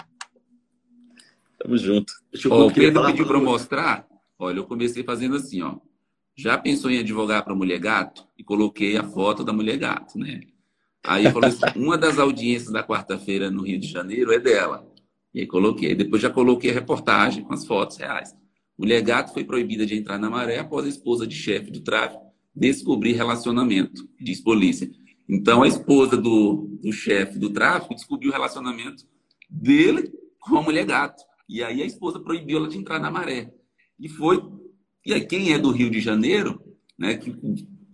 Tamo junto. Oh, o Pedro pediu para mostrar. Olha, eu comecei fazendo assim, ó. Já pensou em advogar para mulher gato? E coloquei a foto da mulher gato, né? Aí falei assim, uma das audiências da quarta-feira no Rio de Janeiro é dela. E aí coloquei. Depois já coloquei a reportagem com as fotos reais. Mulher gato foi proibida de entrar na maré após a esposa de chefe do tráfico descobrir relacionamento, diz polícia. Então a esposa do, do chefe do tráfico descobriu o relacionamento dele com a mulher gato. E aí a esposa proibiu ela de entrar na maré. E foi. E aí quem é do Rio de Janeiro, né? Que,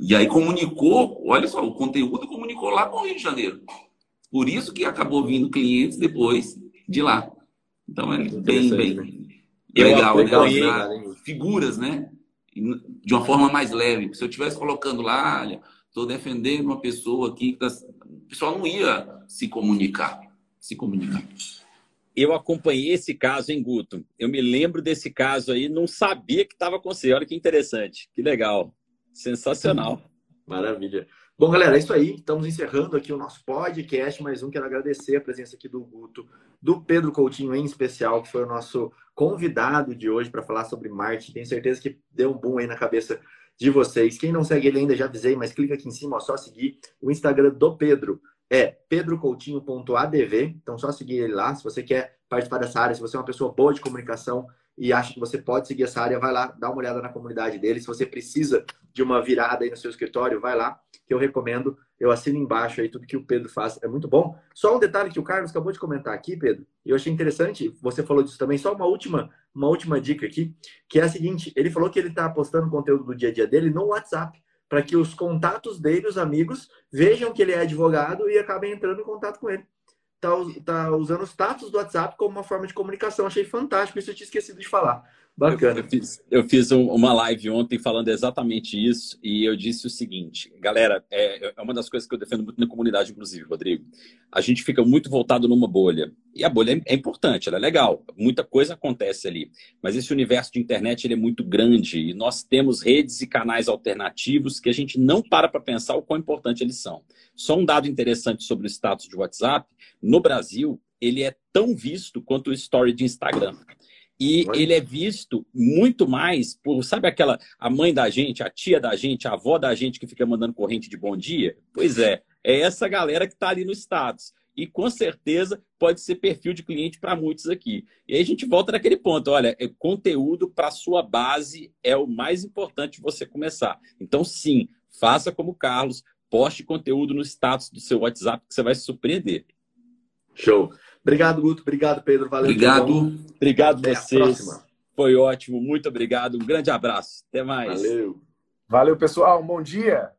e aí comunicou, olha só, o conteúdo comunicou lá com o Rio de Janeiro. Por isso que acabou vindo clientes depois de lá. Então é bem, bem né? legal, legal figuras, né? De uma forma mais leve. Se eu estivesse colocando lá, olha, estou defendendo uma pessoa aqui, tá... o pessoal não ia se comunicar. Se comunicar. Eu acompanhei esse caso em Guto. Eu me lembro desse caso aí, não sabia que estava com você. Olha que interessante, que legal. Sensacional. Maravilha. Bom, galera, é isso aí. Estamos encerrando aqui o nosso podcast. Mais um, quero agradecer a presença aqui do Guto, do Pedro Coutinho em especial, que foi o nosso convidado de hoje para falar sobre marketing. Tenho certeza que deu um boom aí na cabeça de vocês. Quem não segue ele ainda, já avisei, mas clica aqui em cima, ó, só seguir o Instagram do Pedro. É pedrocoutinho.adv. Então, só seguir ele lá. Se você quer participar dessa área, se você é uma pessoa boa de comunicação, e acha que você pode seguir essa área, vai lá, dá uma olhada na comunidade dele. Se você precisa de uma virada aí no seu escritório, vai lá, que eu recomendo. Eu assino embaixo aí tudo que o Pedro faz, é muito bom. Só um detalhe que o Carlos acabou de comentar aqui, Pedro, e eu achei interessante, você falou disso também, só uma última, uma última dica aqui, que é a seguinte, ele falou que ele está postando conteúdo do dia a dia dele no WhatsApp, para que os contatos dele, os amigos, vejam que ele é advogado e acabem entrando em contato com ele tá, tá usando o status do WhatsApp como uma forma de comunicação. Achei fantástico, isso eu tinha esquecido de falar. Bacana. Eu, eu fiz, eu fiz um, uma live ontem falando exatamente isso e eu disse o seguinte, galera, é, é uma das coisas que eu defendo muito na comunidade, inclusive, Rodrigo. A gente fica muito voltado numa bolha. E a bolha é, é importante, ela é legal, muita coisa acontece ali. Mas esse universo de internet ele é muito grande e nós temos redes e canais alternativos que a gente não para para pensar o quão importante eles são. Só um dado interessante sobre o status de WhatsApp: no Brasil, ele é tão visto quanto o story de Instagram. E ele é visto muito mais por, sabe aquela, a mãe da gente, a tia da gente, a avó da gente que fica mandando corrente de bom dia? Pois é, é essa galera que está ali no status. E com certeza pode ser perfil de cliente para muitos aqui. E aí a gente volta naquele ponto: olha, é, conteúdo para sua base é o mais importante você começar. Então, sim, faça como o Carlos, poste conteúdo no status do seu WhatsApp que você vai se surpreender. Show. Obrigado, Guto. Obrigado, Pedro. Valeu. Obrigado. Obrigado Até vocês. Foi ótimo. Muito obrigado. Um grande abraço. Até mais. Valeu. Valeu, pessoal. Um bom dia.